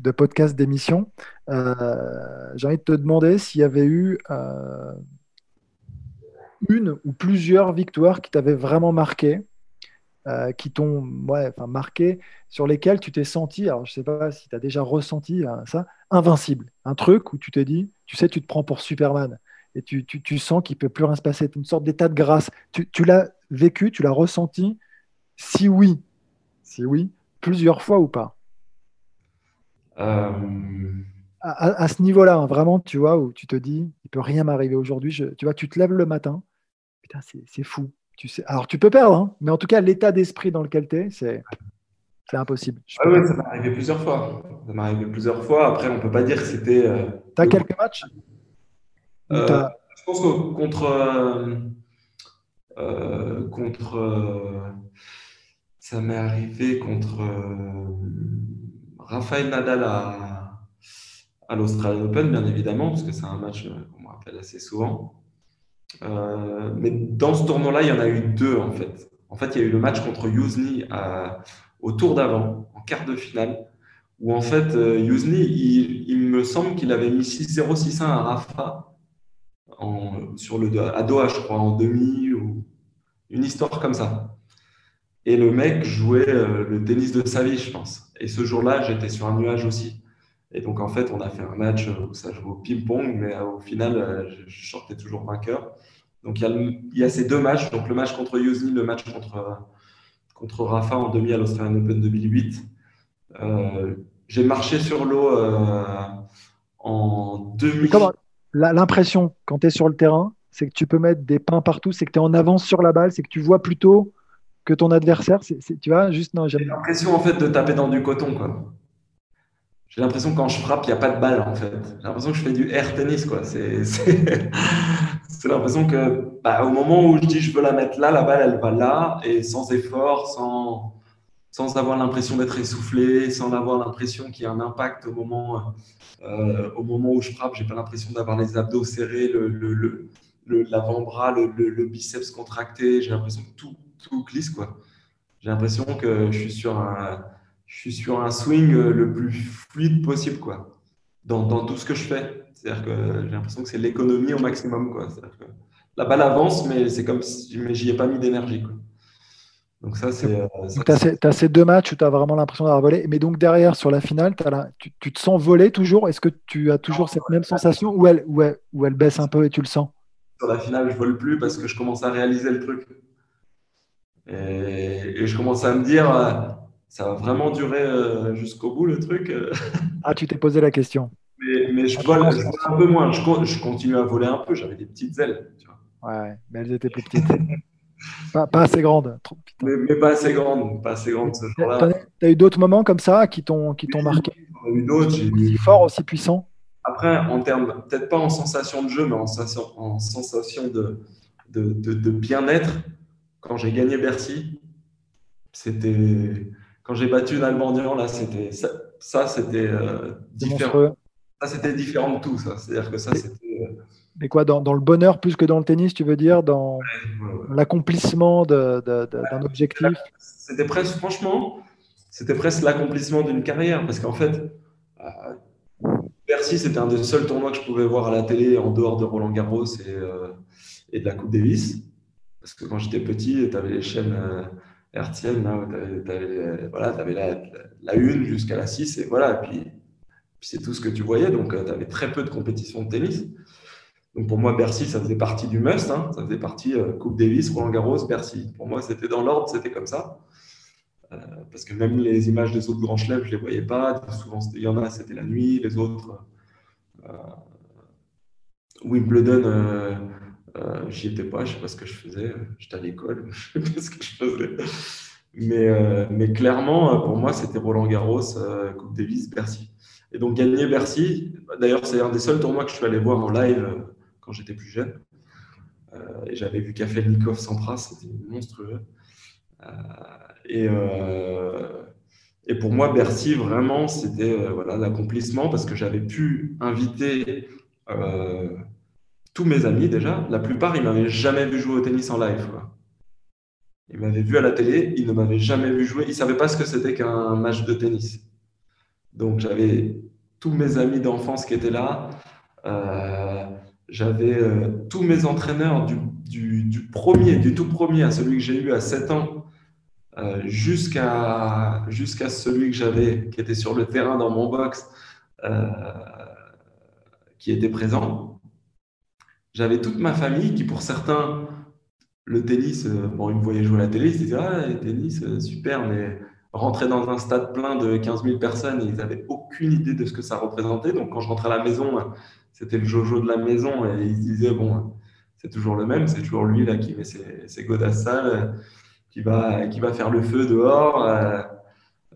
de podcast d'émission. Euh, j'ai envie de te demander s'il y avait eu euh, une ou plusieurs victoires qui t'avaient vraiment marqué, euh, qui t'ont ouais, enfin, marqué, sur lesquelles tu t'es senti, alors je ne sais pas si tu as déjà ressenti hein, ça, invincible. Un truc où tu te dis, tu sais, tu te prends pour Superman et tu, tu, tu sens qu'il ne peut plus rien se passer, une sorte d'état de grâce. Tu, tu l'as vécu, tu l'as ressenti Si oui, si oui, plusieurs fois ou pas? Euh, à, ce niveau-là, hein, vraiment, tu vois, où tu te dis, il peut rien m'arriver aujourd'hui. Tu vois, tu te lèves le matin, putain, c'est fou. Tu sais, alors tu peux perdre, hein, mais en tout cas, l'état d'esprit dans lequel tu es, c'est impossible. Ah oui, ça m'est arrivé plusieurs fois. Ça m'est arrivé plusieurs fois. Après, on peut pas dire que c'était. Euh, tu as quelques matchs? Euh, Je pense que contre. contre. ça m'est arrivé contre. Raphaël Nadal à, à l'Australian Open, bien évidemment, parce que c'est un match euh, qu'on me rappelle assez souvent. Euh, mais dans ce tournoi-là, il y en a eu deux, en fait. En fait, il y a eu le match contre Yuzny au tour d'avant, en quart de finale, où en fait, euh, Yuzny, il, me semble qu'il avait mis 6-0, 6-1 à Rafa sur le, à Doha, je crois, en demi, ou une histoire comme ça. Et le mec jouait le tennis de sa vie, je pense. Et ce jour-là, j'étais sur un nuage aussi. Et donc, en fait, on a fait un match où ça joue au ping-pong, mais euh, au final, euh, je sortais toujours vainqueur. Donc, il y, a ces deux matchs. Donc, le match contre Yosni, le match contre, contre Rafa en demi à l'Australian Open 2008. Euh, j'ai marché sur l'eau en demi. L'impression, quand tu es sur le terrain, c'est que tu peux mettre des pains partout, c'est que tu es en avance sur la balle, c'est que tu vois plutôt que ton adversaire. tu vois, juste non. J'ai l'impression en fait de taper dans du coton, quoi. J'ai l'impression que quand je frappe, il n'y a pas de balle en fait. J'ai l'impression que je fais du air tennis, quoi. C'est, l'impression que bah, au moment où je dis je veux la mettre là, la balle elle va là et sans effort, sans, sans avoir l'impression d'être essoufflé, sans avoir l'impression qu'il y a un impact au moment, euh, au moment où je frappe. J'ai pas l'impression d'avoir les abdos serrés, le, le, l'avant-bras, le, le, biceps contracté. J'ai l'impression que tout, tout glisse. quoi. J'ai l'impression que je suis sur un, je suis sur un swing le plus fluide possible quoi, dans, dans tout ce que je fais. C'est-à-dire que j'ai l'impression que c'est l'économie au maximum. Quoi. Que la balle avance, mais c'est comme si j'y ai pas mis d'énergie. Quoi. Donc ça, c'est. Euh, tu as, ces deux matchs où tu as vraiment l'impression d'avoir volé. Mais donc derrière, sur la finale, as tu, tu, te sens voler toujours? Est-ce que tu as toujours cette même sensation ou elle, ou, elle, ou elle baisse un peu et tu le sens? Sur la finale, je vole plus parce que je commence à réaliser le truc. Et, je commence à me dire, euh, ça va vraiment durer euh, jusqu'au bout le truc. Euh. Ah, tu t'es posé la question. Mais, je, vole, un peu moins. Je, continue à voler un peu. J'avais des petites ailes. Tu vois. Ouais, mais elles étaient plus petites. pas, assez grandes. mais, pas assez grandes. Pas assez grandes ce jour-là. Tu as eu d'autres moments comme ça qui t'ont marqué? J'en ai eu d'autres. Aussi fort, aussi puissant Après, en termes, peut-être pas en sensation de jeu, mais en sensation, en sensation de, de, de bien-être, quand j'ai gagné Bercy, c'était quand j'ai battu Nalbandian, là, c'était ça, ça c'était euh, différent. Ça, c'était différent de tout, ça. C'est-à-dire que ça, c'était. Euh, Mais quoi, dans, dans, le bonheur plus que dans le tennis, tu veux dire, dans l'accomplissement d'un objectif? C'était presque, franchement, c'était presque l'accomplissement d'une carrière, parce qu'en fait, euh, Bercy, c'était un des seuls tournois que je pouvais voir à la télé en dehors de Roland Garros et, et de la Coupe Davis. Parce que quand j'étais petit, tu avais les chaînes euh, RTL, tu avais, voilà, avais la, 1 jusqu'à la 6, et voilà, et puis, c'est tout ce que tu voyais. Donc, euh, tu avais très peu de compétitions de tennis. Donc, pour moi, Bercy, ça faisait partie du must. Hein. Ça faisait partie euh, Coupe Davis, Roland Garros, Bercy. Pour moi, c'était dans l'ordre, c'était comme ça. parce que même les images des autres grands chelems, je ne les voyais pas. Souvent, il y en a, c'était la nuit. Les autres, Wimbledon, euh, J'y étais pas, je sais pas ce que je faisais. J'étais à l'école, je sais pas ce que je faisais. Mais, euh, mais clairement, pour moi, c'était Roland Garros, euh, Coupe Davis, Bercy. Et donc, gagner Bercy, d'ailleurs, c'est un des seuls tournois que je suis allé voir en live euh, quand j'étais plus jeune. et j'avais vu Kafelnikov Sampras, c'était monstrueux. et, et pour moi, Bercy, vraiment, c'était voilà, l'accomplissement parce que j'avais pu inviter tous mes amis déjà, la plupart, ils m'avaient jamais vu jouer au tennis en live. Ils m'avaient vu à la télé, ils ne m'avaient jamais vu jouer. Ils ne savaient pas ce que c'était qu'un match de tennis. Donc j'avais tous mes amis d'enfance qui étaient là. Euh, j'avais euh, tous mes entraîneurs du, premier, du tout premier à celui que j'ai eu à 7 ans, euh, jusqu'à celui que j'avais, qui était sur le terrain dans mon box, qui était présent. J'avais toute ma famille qui, pour certains, le tennis, bon, ils me voyaient jouer à la télé, ils disaient Ah, le tennis, super, mais rentrer dans un stade plein de 15 000 personnes, ils n'avaient aucune idée de ce que ça représentait. Donc, quand je rentrais à la maison, c'était le jojo de la maison et ils se disaient, bon, c'est toujours le même, c'est toujours lui là qui met ses, ses godasses sales, qui va, qui va faire le feu dehors euh,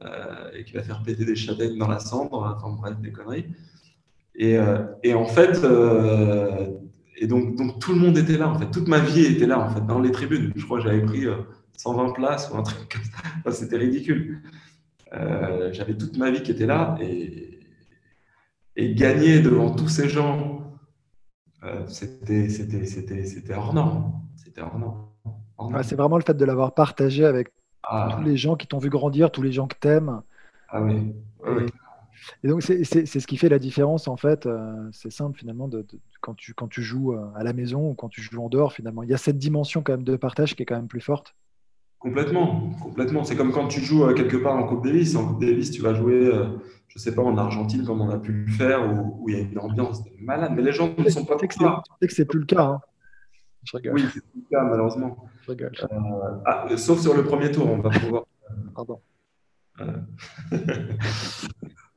euh, et qui va faire péter des châtaignes dans la cendre, enfin bref, des conneries. Et, euh, et en fait, et donc, donc tout le monde était là, en fait, toute ma vie était là, en fait, dans les tribunes. Je crois que j'avais pris 120 places ou un truc comme ça. C'était ridicule. Euh, j'avais toute ma vie qui était là et, et gagner devant tous ces gens, euh, c'était, hors norme. C'était hors norme. c'est vraiment le fait de l'avoir partagé avec ah. tous les gens qui t'ont vu grandir, tous les gens que t'aimes. Ah oui. Et, donc, c'est, ce qui fait la différence, en fait. Euh, c'est simple, finalement, de, quand, tu, quand tu joues à la maison ou quand tu joues en dehors, finalement. Il y a cette dimension quand même de partage qui est quand même plus forte. Complètement, complètement. C'est comme quand tu joues euh, quelque part en Coupe Davis. En Coupe Davis, tu vas jouer, euh, je ne sais pas, en Argentine, comme on a pu le faire, où, il y a une ambiance malade. Mais les gens ne sont pas Tu sais que c'est plus le cas. Hein. Je rigole. Oui, c'est plus le cas, malheureusement. Je rigole. Euh, ah, sauf sur le premier tour, on va pouvoir. Pardon.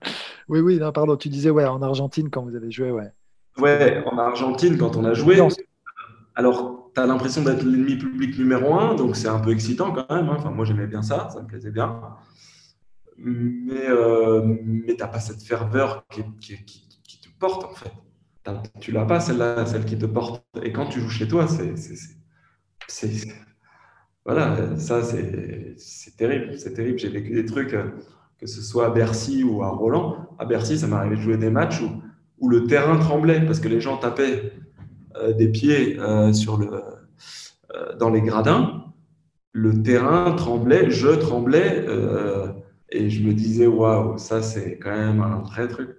oui, oui, non, pardon. Tu disais, ouais, en Argentine, quand vous avez joué, ouais. Ouais, en Argentine, quand on a joué. Alors, tu as l'impression d'être l'ennemi public numéro un, donc c'est un peu excitant quand même. Hein. Enfin, moi, j'aimais bien ça, ça me plaisait bien. Mais, euh, mais tu n'as pas cette ferveur qui, te porte, en fait. Tu l'as pas, celle-là, celle qui te porte. Et quand tu joues chez toi, c'est. Voilà, ça, c'est terrible. C'est terrible. J'ai vécu des trucs, euh, que ce soit à Bercy ou à Roland. À Bercy, ça m'arrivait de jouer des matchs où, le terrain tremblait parce que les gens tapaient euh, des pieds euh, euh, dans les gradins, le terrain tremblait, je tremblais, et je me disais, waouh, ça c'est quand même un vrai truc.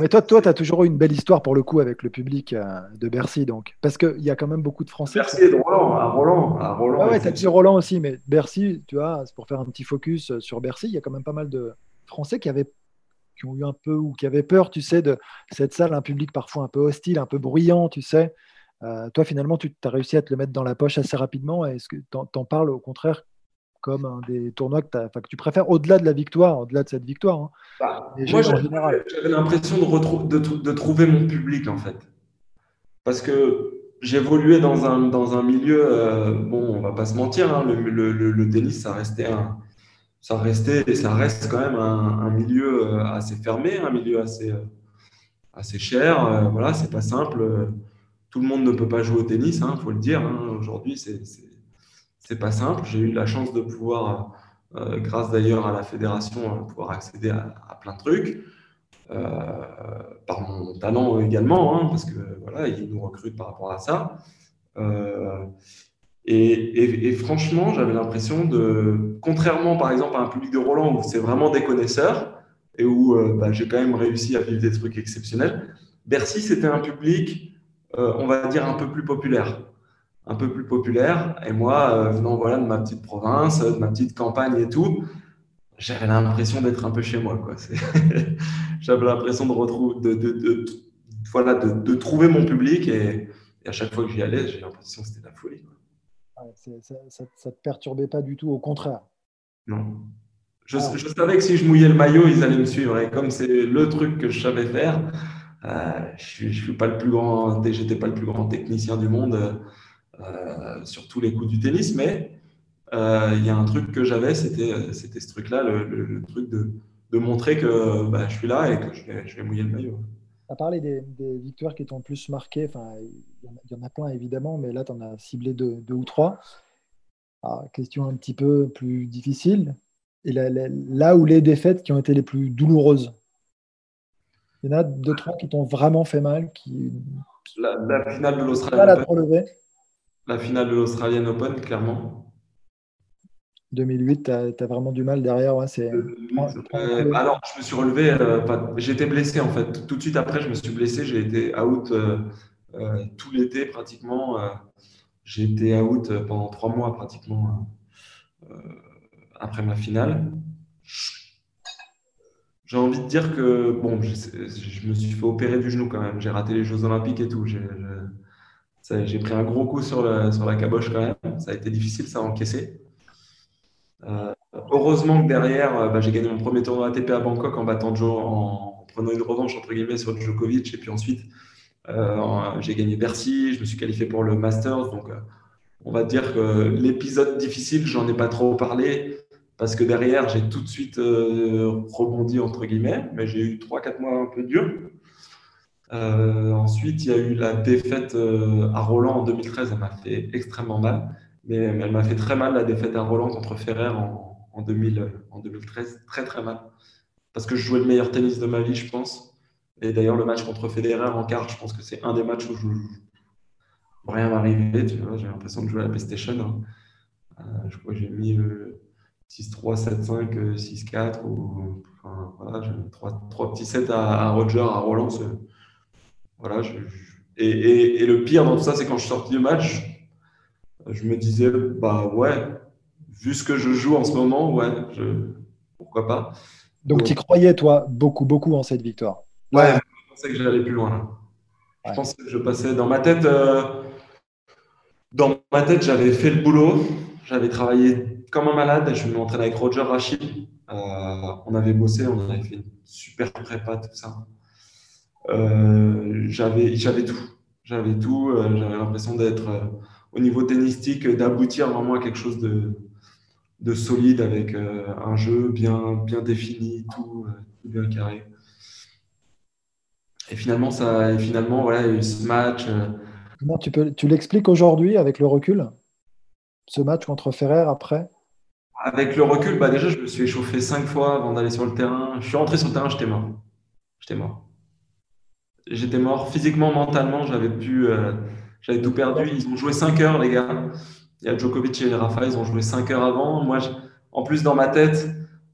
Mais toi, toi, tu as toujours eu une belle histoire pour le coup avec le public de Bercy, donc. Parce qu'il y a quand même beaucoup de Français. Bercy et de Roland, à Roland. À Roland ah ouais, tu as dit Roland aussi, mais Bercy, tu vois, c'est pour faire un petit focus sur Bercy, il y a quand même pas mal de Français qui avaient qui ont eu un peu ou qui avaient peur, tu sais, de cette salle, un public parfois un peu hostile, un peu bruyant, tu sais. Euh, toi, finalement, tu as réussi à te le mettre dans la poche assez rapidement. Est-ce que tu en, parles au contraire comme un des tournois que, que tu préfères au-delà de la victoire, au-delà de cette victoire hein? bah, Moi, j'avais l'impression de, de, trouver mon public, en fait. Parce que j'évoluais dans un, dans un milieu, euh, bon, on va pas se mentir, hein, le, tennis, ça restait un, ça restait, ça reste quand même un, milieu euh, assez fermé, un milieu assez, assez cher. voilà, c'est pas simple tout le monde ne peut pas jouer au tennis, il hein, faut le dire. Aujourd'hui, c'est n'est pas simple. J'ai eu la chance de pouvoir, euh, grâce d'ailleurs à la fédération, euh, pouvoir accéder à, plein de trucs. Euh, par mon talent également, hein, parce que voilà, ils nous recrutent par rapport à ça. Et, franchement, j'avais l'impression de, contrairement par exemple à un public de Roland où c'est vraiment des connaisseurs et où bah, j'ai quand même réussi à vivre des trucs exceptionnels, Bercy, c'était un public on va dire, un peu plus populaire. Un peu plus populaire. Et moi, euh, venant voilà, de ma petite province, de ma petite campagne et tout, j'avais l'impression d'être un peu chez moi. j'avais l'impression de, retrouver, de, voilà, de, trouver mon public. Et, à chaque fois que j'y allais, j'ai l'impression que c'était la folie. ça ne te perturbait pas du tout, au contraire. Non. Je, ah. je, savais que si je mouillais le maillot, ils allaient me suivre. Et comme c'est le truc que je savais faire, euh, je ne suis pas le plus grand, j'étais pas le plus grand technicien du monde euh, sur tous les coups du tennis, mais euh, il y a un truc que j'avais, c'était, c'était ce truc-là, le, truc de, de, montrer que bah, je suis là et que je vais, je vais mouiller le maillot. Tu as parlé des, victoires qui t'ont plus marqué. Enfin, il y, en a plein évidemment, mais là, tu en as ciblé deux, deux ou trois. Alors, question un petit peu plus difficile. Et là, là où les défaites qui ont été les plus douloureuses? Il y en a deux, trois qui t'ont vraiment fait mal qui... La, finale de l'Australian Open. La finale de l'Australian Open, clairement. 2008, tu as, vraiment du mal derrière. Ouais, c'est... Euh, alors, je me suis relevé, euh, j'étais blessé en fait. Tout de suite après, je me suis blessé. J'ai été out euh, tout l'été pratiquement. j'ai été out pendant trois mois pratiquement après ma finale. J'ai envie de dire que bon, je, me suis fait opérer du genou quand même. J'ai raté les Jeux Olympiques et tout. J'ai pris un gros coup sur la, sur la caboche quand même. Ça a été difficile, ça a encaissé. Euh, heureusement que derrière, euh, bah, j'ai gagné mon premier tournoi ATP à Bangkok en battant Joe, en prenant une revanche entre guillemets sur Djokovic. Et puis ensuite, euh, j'ai gagné Bercy. Je me suis qualifié pour le Masters. Donc, on va dire que l'épisode difficile, j'en ai pas trop parlé parce que derrière, j'ai tout de suite rebondi, entre guillemets, mais j'ai eu 3-4 mois un peu durs. Ensuite, il y a eu la défaite à Roland en 2013, elle m'a fait extrêmement mal. Mais, elle m'a fait très mal la défaite à Roland contre Ferrer en, en, 2000, en 2013. Très, très mal. Parce que je jouais le meilleur tennis de ma vie, je pense. Et d'ailleurs, le match contre Federer en quart, je pense que c'est un des matchs où je, rien m'arriver. Tu j'ai l'impression de jouer à la PlayStation. Hein. Euh, je crois que j'ai mis 6-3, 7-5, 6-4. Ou, enfin, voilà, trois, petits sets à, Roger, à Roland. Voilà, et, et, et, le pire dans tout ça, c'est quand je suis sorti du match, je me disais, bah ouais, vu ce que je joue en ce moment, ouais, je... pourquoi pas. Donc, tu croyais, toi, beaucoup, beaucoup en cette victoire? Ouais, je pensais que j'allais plus loin. Je pensais que je passais dans ma tête. Euh, dans ma tête, j'avais fait le boulot, j'avais travaillé comme un malade. Je m'entraînais avec Roger Rachid. Euh, on avait bossé, on avait fait une super prépa, tout ça. Euh, j'avais, j'avais tout. J'avais tout. j'avais l'impression d'être au niveau tennistique, d'aboutir vraiment à quelque chose de, de solide avec euh, un jeu bien, bien défini, tout, euh, bien carré. Et finalement, ça, et finalement voilà, il y a eu ce match. Euh, Comment tu, peux, tu l'expliques aujourd'hui avec le recul? Ce match contre Ferrer après? Avec le recul, bah déjà, je me suis échauffé cinq fois avant d'aller sur le terrain. Je suis rentré sur le terrain, j'étais mort. J'étais mort. J'étais mort physiquement, mentalement, j'avais pu. J'avais tout perdu. Ils ont joué 5 heures, les gars. Il y a Djokovic et Rafa, ils ont joué 5 heures avant. Moi, en plus, dans ma tête,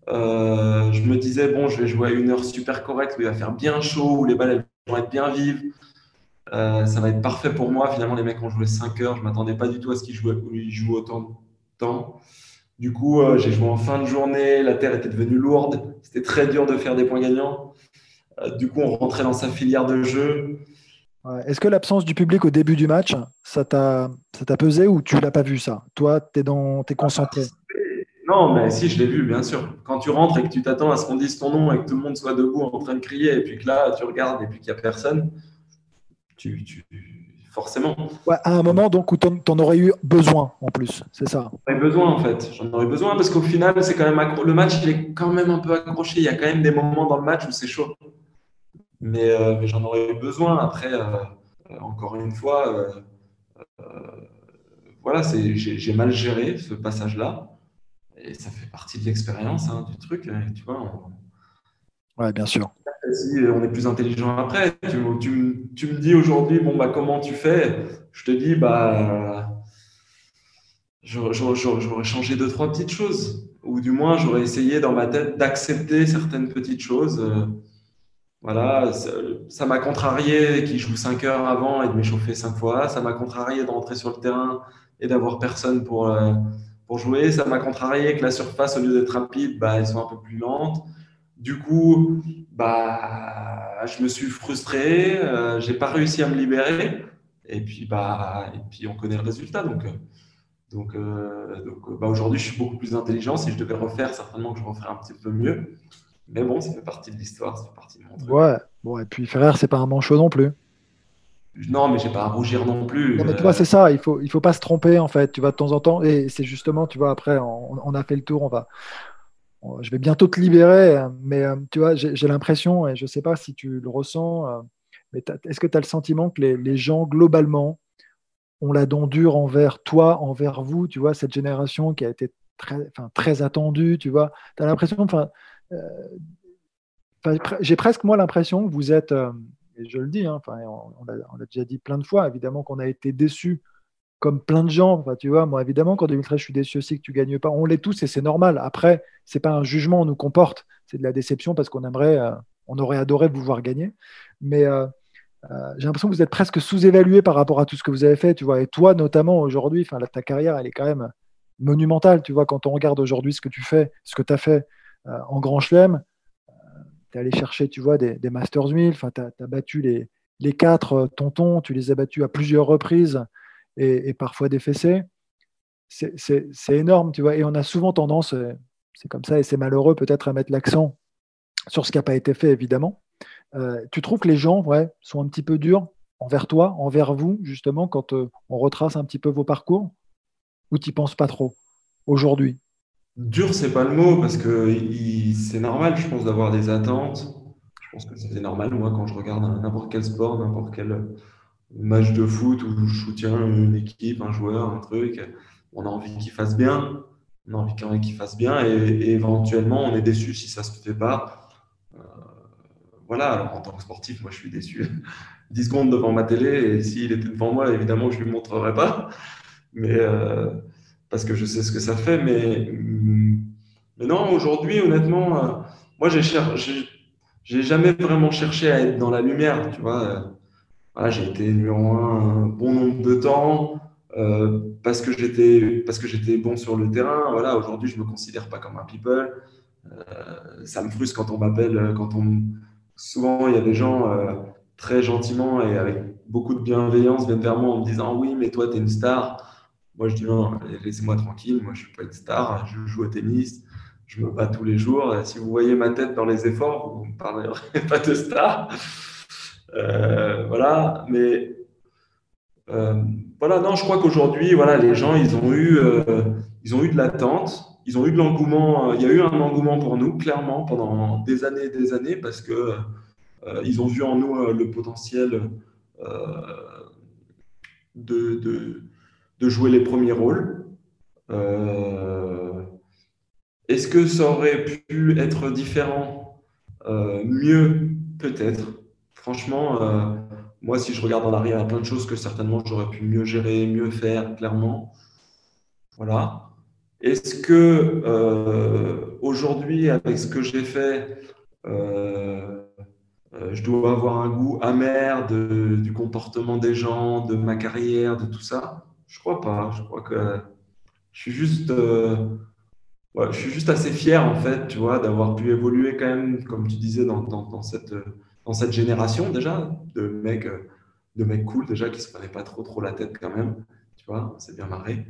euh, je me disais, bon, je vais jouer à une heure super correcte où il va faire bien chaud, où les balles vont être bien vives. Euh, ça va être parfait pour moi. Finalement, les mecs ont joué 5 heures. Je ne m'attendais pas du tout à ce qu'ils jouent, autant de temps. Du coup, euh, j'ai joué en fin de journée. La terre était devenue lourde. C'était très dur de faire des points gagnants. Du coup, on rentrait dans sa filière de jeu. Est-ce que l'absence du public au début du match, ça t'a pesé ou tu l'as pas vu ça? Toi, tu es, dans, es concentré Non, mais si, je l'ai vu, bien sûr. Quand tu rentres et que tu t'attends à ce qu'on dise ton nom et que tout le monde soit debout en train de crier, et puis que là, tu regardes et puis qu'il n'y a personne, tu, forcément. à un moment donc où tu en, aurais eu besoin en plus, c'est ça? J'en aurais besoin en fait. J'en aurais besoin parce qu'au final, c'est quand même le match, il est quand même un peu accroché. Il y a quand même des moments dans le match où c'est chaud. Euh, mais, j'en aurais eu besoin. Après, euh, euh, encore une fois, voilà, j'ai mal géré ce passage-là. Et ça fait partie de l'expérience hein, du truc. Tu vois, Ouais, bien sûr. Si on est plus intelligent après, tu, me dis aujourd'hui, bon, bah, comment tu fais? Je te dis, bah, j'aurais changé deux, trois petites choses. Ou du moins, j'aurais essayé dans ma tête d'accepter certaines petites choses. Voilà, ça m'a contrarié qu'il joue 5 heures avant et de m'échauffer 5 fois. Ça m'a contrarié de rentrer sur le terrain et d'avoir personne pour, euh, pour jouer. Ça m'a contrarié que la surface, au lieu d'être rapide, bah, sont un peu plus lentes. Du coup, bah, je me suis frustré, euh, j'ai pas réussi à me libérer. Et puis, bah, et puis on connaît le résultat. Donc, euh, donc, donc bah, aujourd'hui, je suis beaucoup plus intelligent. Si je devais refaire, certainement que je referais un petit peu mieux. Mais bon, ça fait partie de l'histoire, ça fait partie de mon truc. Ouais, bon, et puis Ferrer, c'est pas un manchot non plus. Non, mais j'ai pas à rougir non plus. Non, mais tu vois, c'est ça, il faut, il faut pas se tromper en fait. Tu vas de temps en temps, et c'est justement, tu vois, après, on, a fait le tour, on va. je vais bientôt te libérer, mais euh, tu vois, j'ai l'impression, et je sais pas si tu le ressens, euh, mais est-ce que tu as le sentiment que les, les, gens, globalement, ont la dent dure envers toi, envers vous, tu vois, cette génération qui a été très, très attendue, tu vois? Tu as l'impression, enfin, j'ai presque moi l'impression que vous êtes, euh, et je le dis, hein, on, l'a déjà dit plein de fois, évidemment qu'on a été déçus comme plein de gens. tu vois, moi, évidemment, qu'en 2013, je suis déçu aussi que tu gagnes pas. On l'est tous et c'est normal. Après, c'est pas un jugement, on nous comporte. C'est de la déception parce qu'on aimerait, euh, on aurait adoré vous voir gagner. Mais euh, j'ai l'impression que vous êtes presque sous-évalué par rapport à tout ce que vous avez fait. Tu vois, et toi, notamment aujourd'hui, ta carrière, elle est quand même monumentale. Tu vois, quand on regarde aujourd'hui ce que tu fais, ce que tu as fait en Grand Chelem, tu es allé chercher, tu vois, des, Masters 1000, enfin, tu as, battu les, les quatre euh, tontons, tu les as battus à plusieurs reprises et, parfois défacés. C'est énorme, tu vois, et on a souvent tendance, euh, c'est comme ça, et c'est malheureux peut-être à mettre l'accent sur ce qui n'a pas été fait, évidemment. Euh, tu trouves que les gens ouais, sont un petit peu durs envers toi, envers vous, justement, quand on retrace un petit peu vos parcours Ou tu penses pas trop aujourd'hui? Dur, c'est pas le mot, parce que c'est normal, je pense, d'avoir des attentes. Je pense que c'est normal, moi, quand je regarde n'importe quel sport, n'importe quel match de foot où je soutiens une équipe, un joueur, un truc, on a envie qu'il fasse bien. On a envie qu'il fasse bien et, éventuellement, on est déçu si ça se fait pas. Euh, voilà, alors en tant que sportif, moi, je suis déçu. 10 secondes devant ma télé et s'il était devant moi, évidemment, je ne lui montrerai pas. Mais. Euh, parce que je sais ce que ça fait. Mais, non, aujourd'hui, honnêtement, euh, moi, j'ai j'ai jamais vraiment cherché à être dans la lumière, tu vois. Euh, j'ai été numéro un bon nombre de temps euh, parce que j'étais bon sur le terrain. Voilà, aujourd'hui, je me considère pas comme un people. ça me frustre quand on m'appelle, quand on souvent il y a des gens très gentiment et avec beaucoup de bienveillance viennent vers moi en me disant oui, mais toi, tu es une star. Moi, je dis non, laissez-moi tranquille. Moi, je ne suis pas une star. Je joue au tennis. Je me bats tous les jours. Si vous voyez ma tête dans les efforts, vous ne me parlerez pas de star. Euh, voilà. Mais euh, voilà, non, je crois qu'aujourd'hui, voilà, les gens, ils ont eu, euh, ils ont eu de l'attente. Ils ont eu de l'engouement. Il y a eu un engouement pour nous, clairement, pendant des années et des années, parce que ils ont vu en nous le potentiel de de jouer les premiers rôles. Euh, est-ce que ça aurait pu être différent euh, Mieux, peut-être. Franchement, euh, moi, si je regarde en arrière, il y a plein de choses que certainement j'aurais pu mieux gérer, mieux faire, clairement. Voilà. Est-ce que aujourd'hui, avec ce que j'ai fait, je dois avoir un goût amer du comportement des gens, de ma carrière, de tout ça? Je crois pas. Je crois que je suis juste, euh, je suis juste assez fier en fait, tu vois, d'avoir pu évoluer quand même, comme tu disais, dans, dans, cette, dans cette génération déjà de mecs, de mecs cool déjà qui se prenaient pas trop trop la tête quand même, tu vois, c'est bien marré.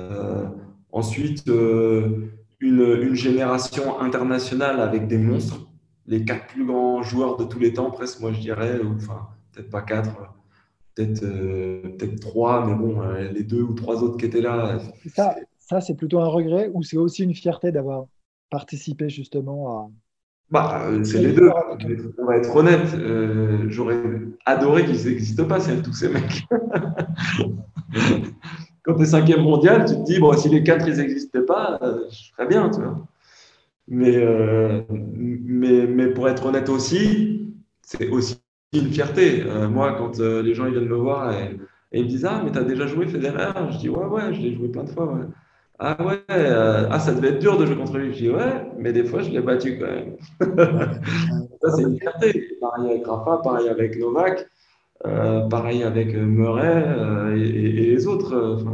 Euh, ensuite, euh, une, une, génération internationale avec des monstres, les quatre plus grands joueurs de tous les temps, presque, moi je dirais, enfin peut-être pas quatre peut-être euh, peut trois, mais bon, euh, les deux ou trois autres qui étaient là. Ça, ça c'est plutôt un regret ou c'est aussi une fierté d'avoir participé justement à. Bah, euh, c'est les deux. On va être honnête, j'aurais adoré qu'ils n'existent pas, tous ces mecs. Quand tu es cinquième mondial, tu te dis, bon, si les quatre, ils n'existaient pas, je ferais bien, tu vois. Mais, mais, mais pour être honnête aussi, c'est aussi une fierté. Euh, moi, quand euh, les gens ils viennent me voir et, ils me disent Ah, mais tu as déjà joué Federer? Je dis Ouais, ouais, je l'ai joué plein de fois. Ah ouais, euh, ah, ça devait être dur de jouer contre lui. Je dis Ouais, mais des fois, je l'ai battu quand même. ça, c'est une fierté. Pareil avec Rafa, pareil avec Novak, pareil avec Murray et, les autres.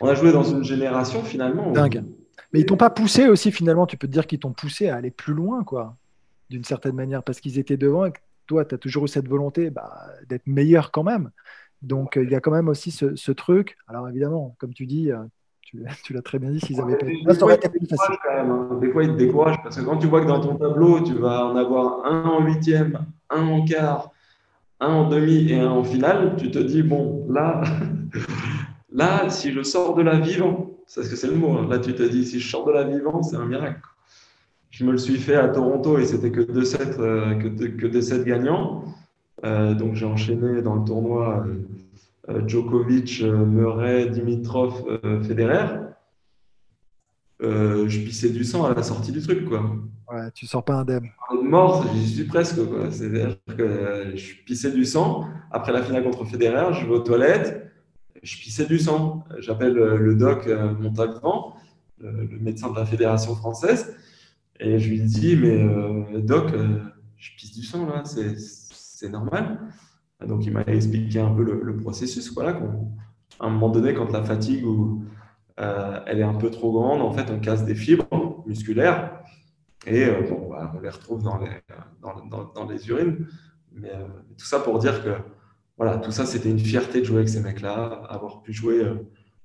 on a joué dans une génération finalement. Dingue. Mais ils t'ont pas poussé aussi finalement, tu peux te dire qu'ils t'ont poussé à aller plus loin, quoi, d'une certaine manière, parce qu'ils étaient devant et toi, tu as toujours eu cette volonté bah, d'être meilleur quand même. Donc, il y a quand même aussi ce, truc. Alors, évidemment, comme tu dis, euh, tu, l'as très bien dit, s'ils avaient pas. Des, fois, ils te découragent parce que quand tu vois que dans ton tableau, tu vas en avoir un en huitième, un en quart, un en demi et un en finale, tu te dis, bon, là, là si je sors de la vivant, parce que c'est le mot, hein. là, tu te dis, si je sors de la vivant, c'est un miracle je me le suis fait à Toronto et c'était que deux sets, euh, que, sets gagnants. Euh, donc j'ai enchaîné dans le tournoi euh, Djokovic, Murray, Dimitrov, Federer. je pissais du sang à la sortie du truc, quoi. Ouais, tu sors pas indemne. De mort, j'y suis presque. C'est-à-dire que je pissais du sang. Après la finale contre Federer, je vais aux toilettes, je pissais du sang. J'appelle le doc Montalvan, le médecin de la fédération française, et je lui dis Mais doc, je pisse du sang là, c'est normal. Donc il m'a expliqué un peu le, processus. Voilà, à un moment donné, quand la fatigue ou, elle est un peu trop grande, en fait, on casse des fibres musculaires et euh, bon, bah, on les retrouve dans les, dans, dans, les urines. Mais euh, tout ça pour dire que voilà, tout ça, c'était une fierté de jouer avec ces mecs-là. Avoir pu jouer euh,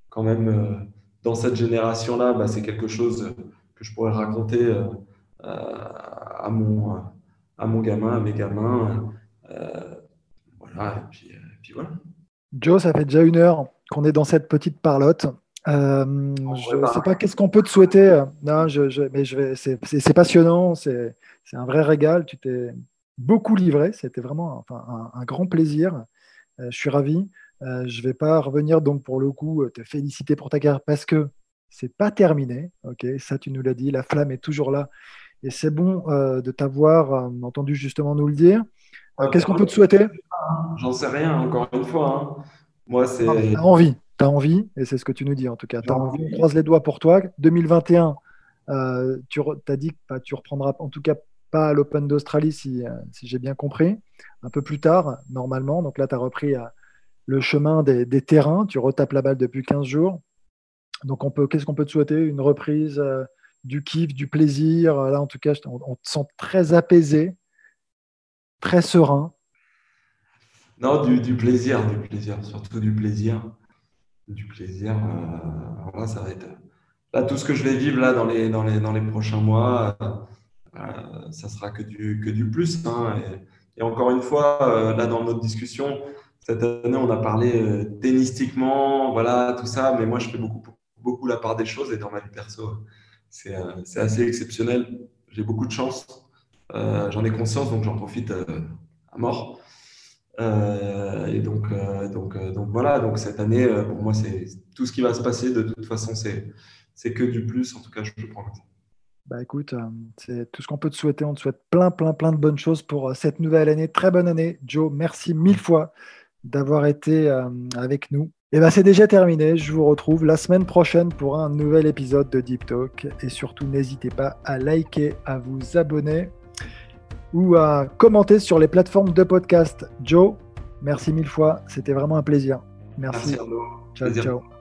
quand même dans cette génération-là, bah, c'est quelque chose que je pourrais raconter à, mon, à mon gamin, à mes gamins. voilà, et puis, et puis voilà. Joe, ça fait déjà une heure qu'on est dans cette petite parlotte. Euh, je ne sais pas qu'est-ce qu'on peut te souhaiter. Non, je, mais je vais. C'est passionnant, c'est un vrai régal. Tu t'es beaucoup livré. C'était vraiment enfin, un, grand plaisir. Euh, je suis ravi. Euh, je ne vais pas revenir donc pour le coup te féliciter pour ta carrière parce que c'est pas terminé. Ok, ça tu nous l'as dit. La flamme est toujours là et c'est bon de t'avoir entendu justement nous le dire. Qu'est-ce qu'on peut te souhaiter? J'en sais rien. Encore une fois, hein. moi c'est. envie tu as envie, et c'est ce que tu nous dis en tout cas, tu as envie, on croise les doigts pour toi. 2021, euh, tu as dit que bah, tu reprendras en tout cas pas à l'Open d'Australie, si, euh, si j'ai bien compris, un peu plus tard, normalement. Donc là, tu as repris euh, le chemin des, terrains, tu retapes la balle depuis 15 jours. Donc, on peut, qu'est-ce qu'on peut te souhaiter? Une reprise, du kiff, du plaisir? Là, en tout cas, on, te sent très apaisé, très serein. Non, du, plaisir, du plaisir, surtout du plaisir du plaisir. Euh, voilà, ça va être là tout ce que je vais vivre là dans les dans les dans les prochains mois. Euh, euh, ça sera que du que du plus. Hein, et, encore une fois, là dans notre discussion, cette année on a parlé tennistiquement, voilà tout ça. Mais moi je fais beaucoup beaucoup la part des choses et dans ma vie perso, c'est assez exceptionnel. J'ai beaucoup de chance. j'en ai conscience, donc j'en profite à mort. Euh, et donc, euh, euh, voilà, donc cette année, pour moi, c'est tout ce qui va se passer. De toute façon, c'est que du plus. En tout cas, je le prends. Bah écoute, c'est tout ce qu'on peut te souhaiter. On te souhaite plein, plein, plein de bonnes choses pour cette nouvelle année. Très bonne année, Joe. Merci mille fois d'avoir été avec nous. Et bah c'est déjà terminé. Je vous retrouve la semaine prochaine pour un nouvel épisode de Deep Talk. Et surtout, n'hésitez pas à liker, à vous abonner ou à commenter sur les plateformes de podcast. Joe, merci mille fois, c'était vraiment un plaisir. Merci. merci ciao, plaisir. ciao.